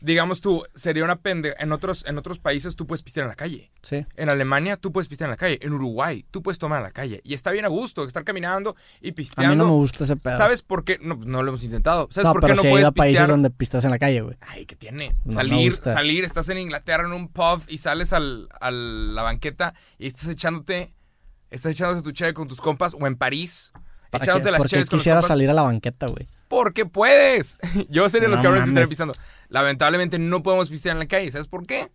Digamos tú, sería una pendeja. En otros, en otros países tú puedes pistear en la calle. Sí. En Alemania tú puedes pistear en la calle. En Uruguay tú puedes tomar en la calle. Y está bien a gusto estar caminando y A pisteando. mí no me gusta ese pedo. ¿Sabes por qué? No, no lo hemos intentado. ¿Sabes no, por qué pero no puedes a países pistear? donde pistas en la calle, güey. Ay, ¿qué tiene? No salir, salir, estás en Inglaterra en un pub y sales al, a la banqueta y estás echándote, estás echándote tu cheve con tus compas o en París, ¿Para echándote qué? las ¿Por qué cheves con los quisiera compas. salir a la banqueta, güey? Porque puedes. Yo sería los No cabrones que mames. estarían pisteando. Lamentablemente no podemos pistear en la calle. ¿Sabes por qué?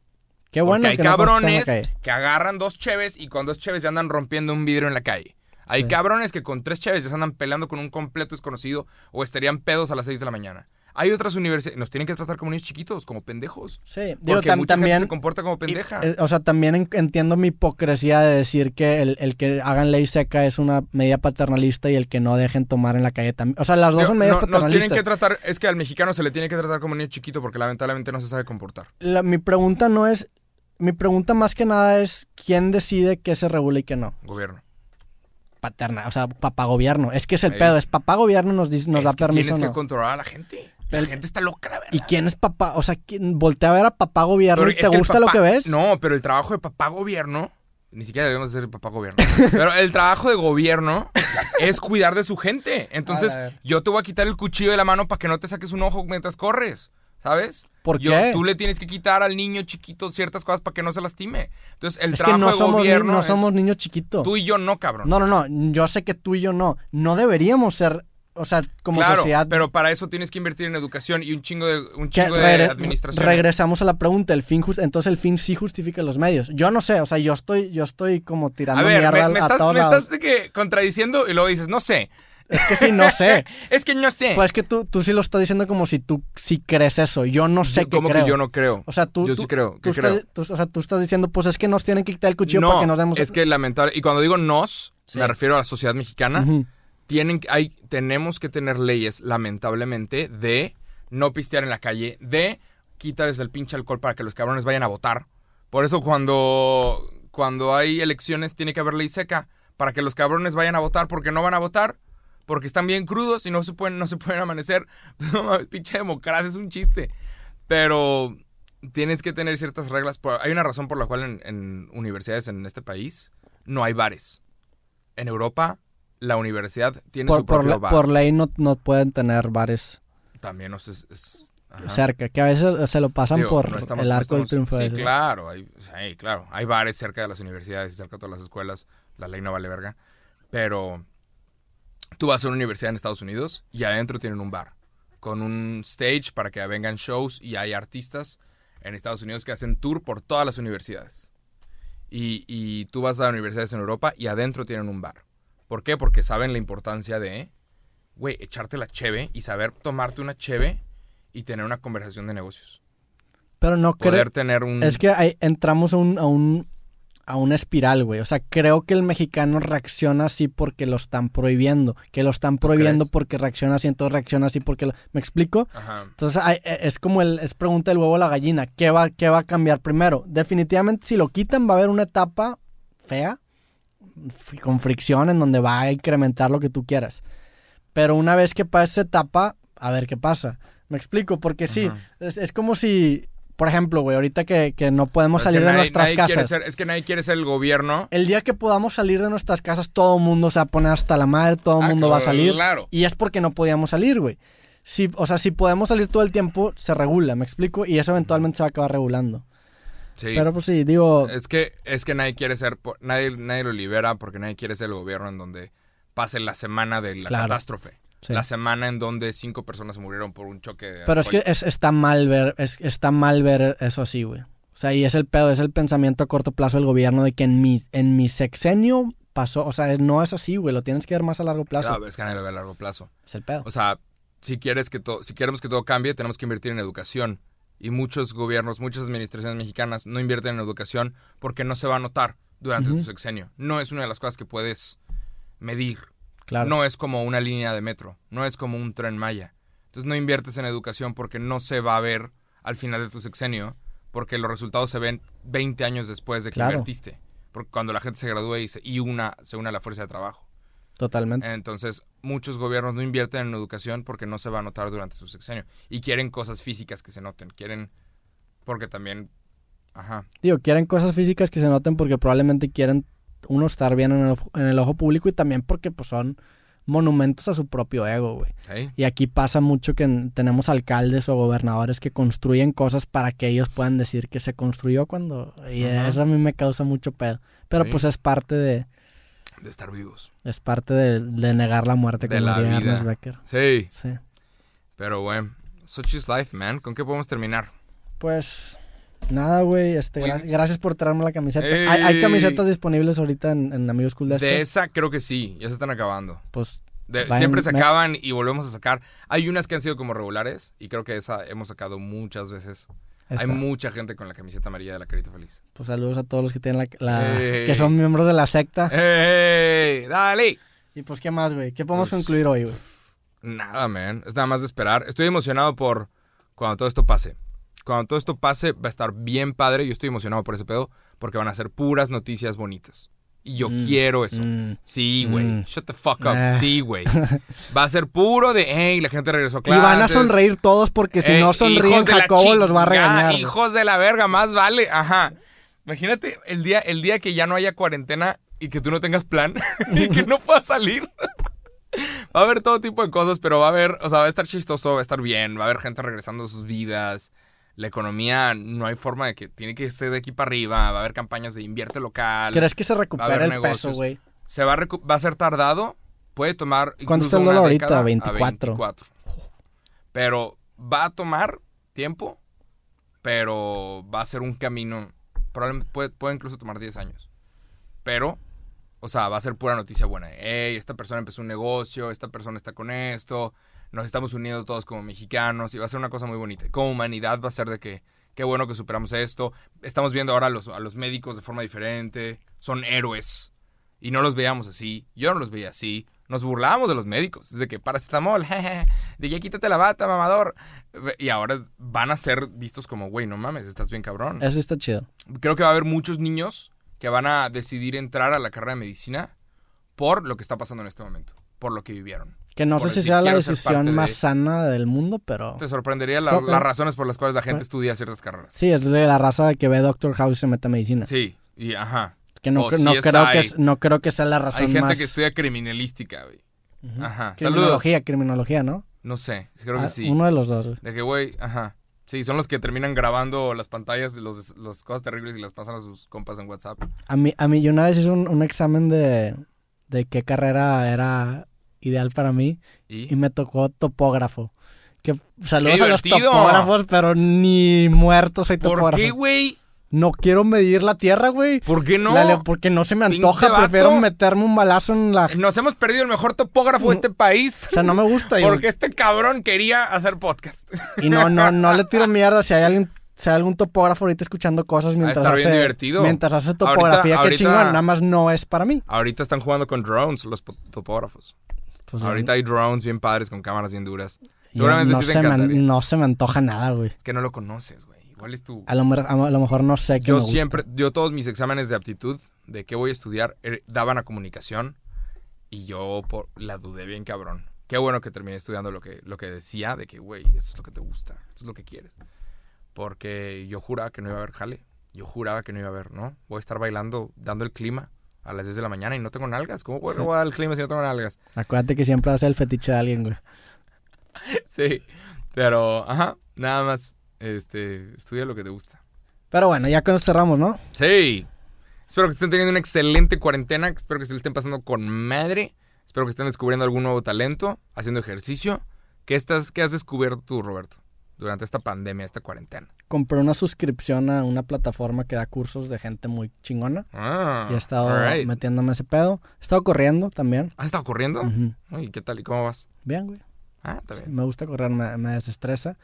Qué bueno Porque hay que cabrones que agarran dos cheves y con dos cheves ya andan rompiendo un vidrio en la calle. Hay Sí. cabrones que con tres cheves ya se andan peleando con un completo desconocido o estarían pedos a las 6 de la mañana. Hay otras universidades, nos tienen que tratar como niños chiquitos, como pendejos. Sí, digo, Porque tam- mucha también. gente se comporta como pendeja. Eh, O sea, también en- entiendo mi hipocresía de decir que el, el que hagan ley seca es una medida paternalista y el que no dejen tomar en la calle también. O sea, las dos Digo, son medidas no- nos tienen paternalistas. que tratar, es que al mexicano se le tiene que tratar como niño chiquito porque lamentablemente no se sabe comportar. La- mi pregunta no es. Mi pregunta más que nada es: ¿quién decide qué se regula y qué no? Gobierno. Paterna, o sea, papá gobierno. Es que es el Ahí. pedo, es papá gobierno nos, nos es da que permiso. tienes o que no. controlar a la gente. La gente está loca, la verdad. ¿Y quién es papá? O sea, ¿quién- voltea a ver a papá gobierno y te gusta lo que ves. No, pero el trabajo de papá gobierno, ni siquiera debemos ser papá gobierno, pero el trabajo de gobierno es cuidar de su gente. Entonces, yo te voy a quitar el cuchillo de la mano para que no te saques un ojo mientras corres, ¿sabes? ¿Por Yo- qué? Tú le tienes que quitar al niño chiquito ciertas cosas para que no se lastime. Entonces, el es que trabajo no de somos, ni- gobierno no es- somos niños chiquitos. tú y yo no, cabrón. No, no, no. Yo sé que tú y yo no. No deberíamos ser. O sea, como claro, sociedad. pero para eso tienes que invertir en educación y un chingo de, un chingo de administración. regresamos a la pregunta. El fin entonces el fin sí justifica los medios. Yo no sé. O sea, yo estoy, yo estoy como tirando A ver, mierda me, me a estás, todos me lados. estás de que contradiciendo y luego dices, no sé. Es que sí, no sé. es que no sé. Pues es que tú, tú sí lo estás diciendo como si tú sí crees eso. Yo no sé qué ¿Cómo creo. que yo no creo? O sea, tú, Yo tú- sí creo, tú que estás, creo. tú- o sea, tú estás diciendo, pues es que nos tienen que quitar el cuchillo no, para que nos demos. es que lamentable. Y cuando digo nos, Sí. me refiero a la sociedad mexicana. Ujú. Tienen, hay, tenemos que tener leyes, lamentablemente, de no pistear en la calle, de quitarles el pinche alcohol para que los cabrones vayan a votar. Por eso cuando, cuando hay elecciones tiene que haber ley seca para que los cabrones vayan a votar porque no van a votar. Porque están bien crudos y no se pueden, no se pueden amanecer. No mames, pinche democracia es un chiste. Pero tienes que tener ciertas reglas. Hay una razón por la cual en universidades en este país no hay bares. En Europa, la universidad tiene por, su por, propio la- bar. por ley no, no pueden tener bares También es- es- ajá. cerca, que a veces se lo pasan Digo, por no estamos- el no arco del triunfo. Sí, claro, hay, sí, claro. Hay bares cerca de las universidades y cerca de todas las escuelas. La ley no vale verga. Pero tú vas a una universidad en Estados Unidos y adentro tienen un bar. Con un stage para que vengan shows y hay artistas en Estados Unidos que hacen tour por todas las universidades. Y, y tú vas a universidades en Europa y adentro tienen un bar. ¿Por qué? Porque saben la importancia de, güey, echarte la cheve y saber tomarte una cheve y tener una conversación de negocios. Pero no creo. Poder tener un... Es que ahí entramos a un, a un a una espiral, güey. O sea, creo que el mexicano reacciona así porque lo están prohibiendo. Que lo están prohibiendo porque reacciona así, entonces reacciona así porque... lo- ¿Me explico? Ajá. Entonces hay- e- es como el... Es pregunta del huevo a la gallina. ¿Qué va, ¿Qué va a cambiar primero? Definitivamente si lo quitan va a haber una etapa fea, con fricción, en donde va a incrementar lo que tú quieras. Pero una vez que pase esa etapa, a ver qué pasa. ¿Me explico? Porque sí, es, es como si... Por ejemplo, güey, ahorita que, que no podemos es salir de nuestras casas. ser- es que nadie quiere ser el gobierno. El día que podamos salir de nuestras casas, todo el mundo se va a poner hasta la madre, todo el Ah, mundo va a salir. Claro. Y es porque no podíamos salir, güey. Si, o sea, si podemos salir todo el tiempo, se regula, ¿me explico? Y eso eventualmente se va a acabar regulando. Sí. Pero pues sí, digo, Es que, es que nadie quiere ser, nadie, nadie lo libera porque nadie quiere ser el gobierno en donde pase la semana de la Claro. catástrofe. sí. La semana en donde cinco personas murieron por un choque de Pero es que es- está mal ver, es, está mal ver eso así, güey. O sea, y es el pedo, es el pensamiento a corto plazo del gobierno de que en mi, en mi sexenio pasó, o sea, no es así, güey, lo tienes que ver más a largo plazo. Claro, es que nadie lo ve a largo plazo. Es el pedo. O sea, si quieres que todo, si queremos que todo cambie, tenemos que invertir en educación. Y muchos gobiernos, muchas administraciones mexicanas no invierten en educación porque no se va a notar durante tu sexenio. No es una de las cosas que puedes medir. Claro. No es como una línea de metro, no es como un tren Maya. Entonces no inviertes en educación porque no se va a ver al final de tu sexenio, porque los resultados se ven 20 años después de que Claro. invertiste. Porque cuando la gente se gradúe y se, y una, se une a la fuerza de trabajo. Totalmente. Entonces, muchos gobiernos no invierten en educación porque no se va a notar durante su sexenio. Y quieren cosas físicas que se noten. Quieren. Porque también. Ajá. Digo, quieren cosas físicas que se noten porque probablemente quieren uno estar bien en el, ojo- en el ojo público y también porque pues son monumentos a su propio ego, güey. ¿sí? Y aquí pasa mucho que tenemos alcaldes o gobernadores que construyen cosas para que ellos puedan decir que se construyó cuando... Y eso a mí me causa mucho pedo. Pero Sí. pues es parte de... De estar vivos. Es parte de, de negar la muerte De como la vida. Ernest Becker. Sí. Sí. Pero bueno. Such is life, man. ¿Con qué podemos terminar? Pues nada, güey. Este, gra- gracias por traerme la camiseta. Hay, camisetas disponibles ahorita en, en Amigos Cool de De esa creo que sí. Ya se están acabando. Pues De- siempre se acaban y volvemos a sacar. Hay unas que han sido como regulares. Y creo que esa hemos sacado muchas veces. Hay mucha gente con la camiseta amarilla de la carita feliz. Pues saludos a todos los que tienen la, que son miembros de la secta. ¡Ey! ¡Dale! Y pues qué más, güey. ¿Qué podemos Pues- concluir hoy, güey? Nada, man. Es nada más de esperar. Estoy emocionado por cuando todo esto pase. Cuando todo esto pase, va a estar bien padre. Yo estoy emocionado por ese pedo porque van a ser puras noticias bonitas. Y yo Mm, quiero eso. Mm. Sí, güey. Mm. Shut the fuck up. Ah. Sí, güey. Va a ser puro de, hey, la gente regresó a Y clases. van a sonreír todos porque si Ey, no sonríen, Jacobo los va a regañar. Hijos de la verga, más vale. Ajá. Imagínate el día, el día que ya no haya cuarentena y que tú no tengas plan y que no puedas salir. Va a haber todo tipo de cosas, pero va a haber, o sea, va a estar chistoso, va a estar bien, va a haber gente regresando a sus vidas. La economía no hay forma de que tiene que ser de aquí para arriba, va a haber campañas de invierte local. ¿Crees que se recupera el peso, güey? Se va a, va a ser tardado, puede tomar ¿Cuánto está el dólar ahorita? década a 24. 24. Pero va a tomar tiempo, pero va a ser un camino, probablemente puede, puede incluso tomar 10 años. Pero, o sea, va a ser pura noticia buena. Hey, esta persona empezó un negocio, esta persona está con esto, nos estamos uniendo todos como mexicanos y va a ser una cosa muy bonita. Como humanidad va a ser de que, qué bueno que superamos esto. Estamos viendo ahora a los, a los médicos de forma diferente, son héroes. Y no los veíamos así, yo no los veía así. Nos burlábamos de los médicos, desde que paracetamol, jeje, de ya quítate la bata, mamador. Y ahora van a ser vistos como, güey, no mames, estás bien cabrón. Eso está chido. Creo que va a haber muchos niños que van a decidir entrar a la carrera de medicina por lo que está pasando en este momento, por lo que vivieron. Que no sé si sea la decisión de- más sana del mundo, pero... Te sorprendería la- las razones por las cuales la gente estudia ciertas carreras. Sí, es de la raza de que ve Doctor House y se mete a medicina. Sí, y ajá. Que no, no, creo que, no creo que sea la razón Hay gente más... que estudia criminalística, güey. Ajá. Saludos. Criminología, criminología, ¿no? No sé, creo Ah, que sí. Uno de los dos, güey. De que, güey, ajá. Sí, son los que terminan grabando las pantallas, los, las cosas terribles y las pasan a sus compas en WhatsApp. A mí, a mí yo una vez hice un, un examen de, de qué carrera era ideal para mí Y, y me tocó topógrafo. Que saludos ¡Qué a los topógrafos, pero ni muerto soy ¿por topógrafo. qué, güey? No quiero medir la tierra, güey. ¿Por qué no? Dale, porque no se me antoja, prefiero meterme un balazo en la... Nos hemos perdido el mejor topógrafo de este país. O sea, no me gusta. Porque este cabrón quería hacer podcast. Y no, no, no le tiro mierda. Si hay alguien, si hay algún topógrafo ahorita escuchando cosas mientras hace, divertido. mientras hace Ahorita- topografía, qué ahorita- chingón. Nada más no es para mí. Ahorita están jugando con drones los topógrafos. Pues, Ahorita hay drones bien padres con cámaras bien duras. Seguramente no sí te se me, encantaría. no se me antoja nada, güey. Es que no lo conoces, güey. Igual es tu... A lo, a lo mejor no sé qué Yo me siempre, yo todos mis exámenes de aptitud de qué voy a estudiar eh, daban a comunicación y yo por, la dudé bien cabrón. Qué bueno que terminé estudiando lo que, lo que decía de que, güey, esto es lo que te gusta, esto es lo que quieres. Porque yo juraba que no iba a haber jale, yo juraba que no iba a haber, ¿no? Voy a estar bailando, dando el clima a las 10 de la mañana y no tengo nalgas. ¿Cómo voy Sí. a dar el clima si no tengo nalgas? Acuérdate que siempre hace el fetiche de alguien, güey. Sí, pero, ajá, nada más, este, estudia lo que te gusta. Pero bueno, ya con esto cerramos, ¿no? Sí. Espero que estén teniendo una excelente cuarentena. Espero que se le estén pasando con madre. Espero que estén descubriendo algún nuevo talento, haciendo ejercicio. ¿Qué, estás, qué has descubierto tú, Roberto, durante esta pandemia, esta cuarentena? Compré una suscripción a una plataforma que da cursos de gente muy chingona. Ah, y he estado metiéndome ese pedo. He estado corriendo también. ¿Has estado corriendo? Ujú. Uy, ¿qué tal? ¿Y cómo vas? Bien, güey. Ah, está bien. Me gusta correr, me, me desestresa.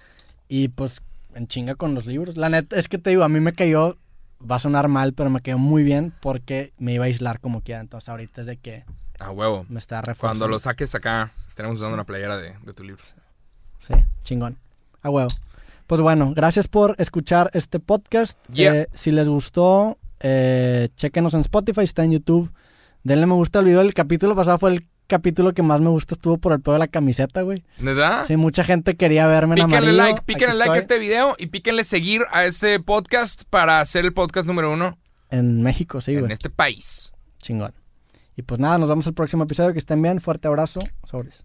Y pues en chinga con los libros. La neta, es que te digo, a mí me cayó, va a sonar mal, pero me cayó muy bien porque me iba a aislar como quiera. Entonces ahorita es de que A huevo. me está reforzando. Cuando lo saques acá, estaremos usando una playera de, de tu libro. Sí, chingón. A huevo. Pues bueno, gracias por escuchar este podcast. Yeah. Eh, si les gustó, eh, chequenos en Spotify, está en YouTube. Denle me gusta al video. El capítulo pasado fue el capítulo que más me gusta, estuvo por el pedo de la camiseta, güey. ¿Verdad? Sí, mucha gente quería verme en Píquenle amarillo. like, píquenle like a este video y píquenle seguir a ese podcast para hacer el podcast número uno En México, sí, en güey. este país. Chingón. Y pues nada, nos vemos el próximo episodio. Que estén bien. Fuerte abrazo. Sobres.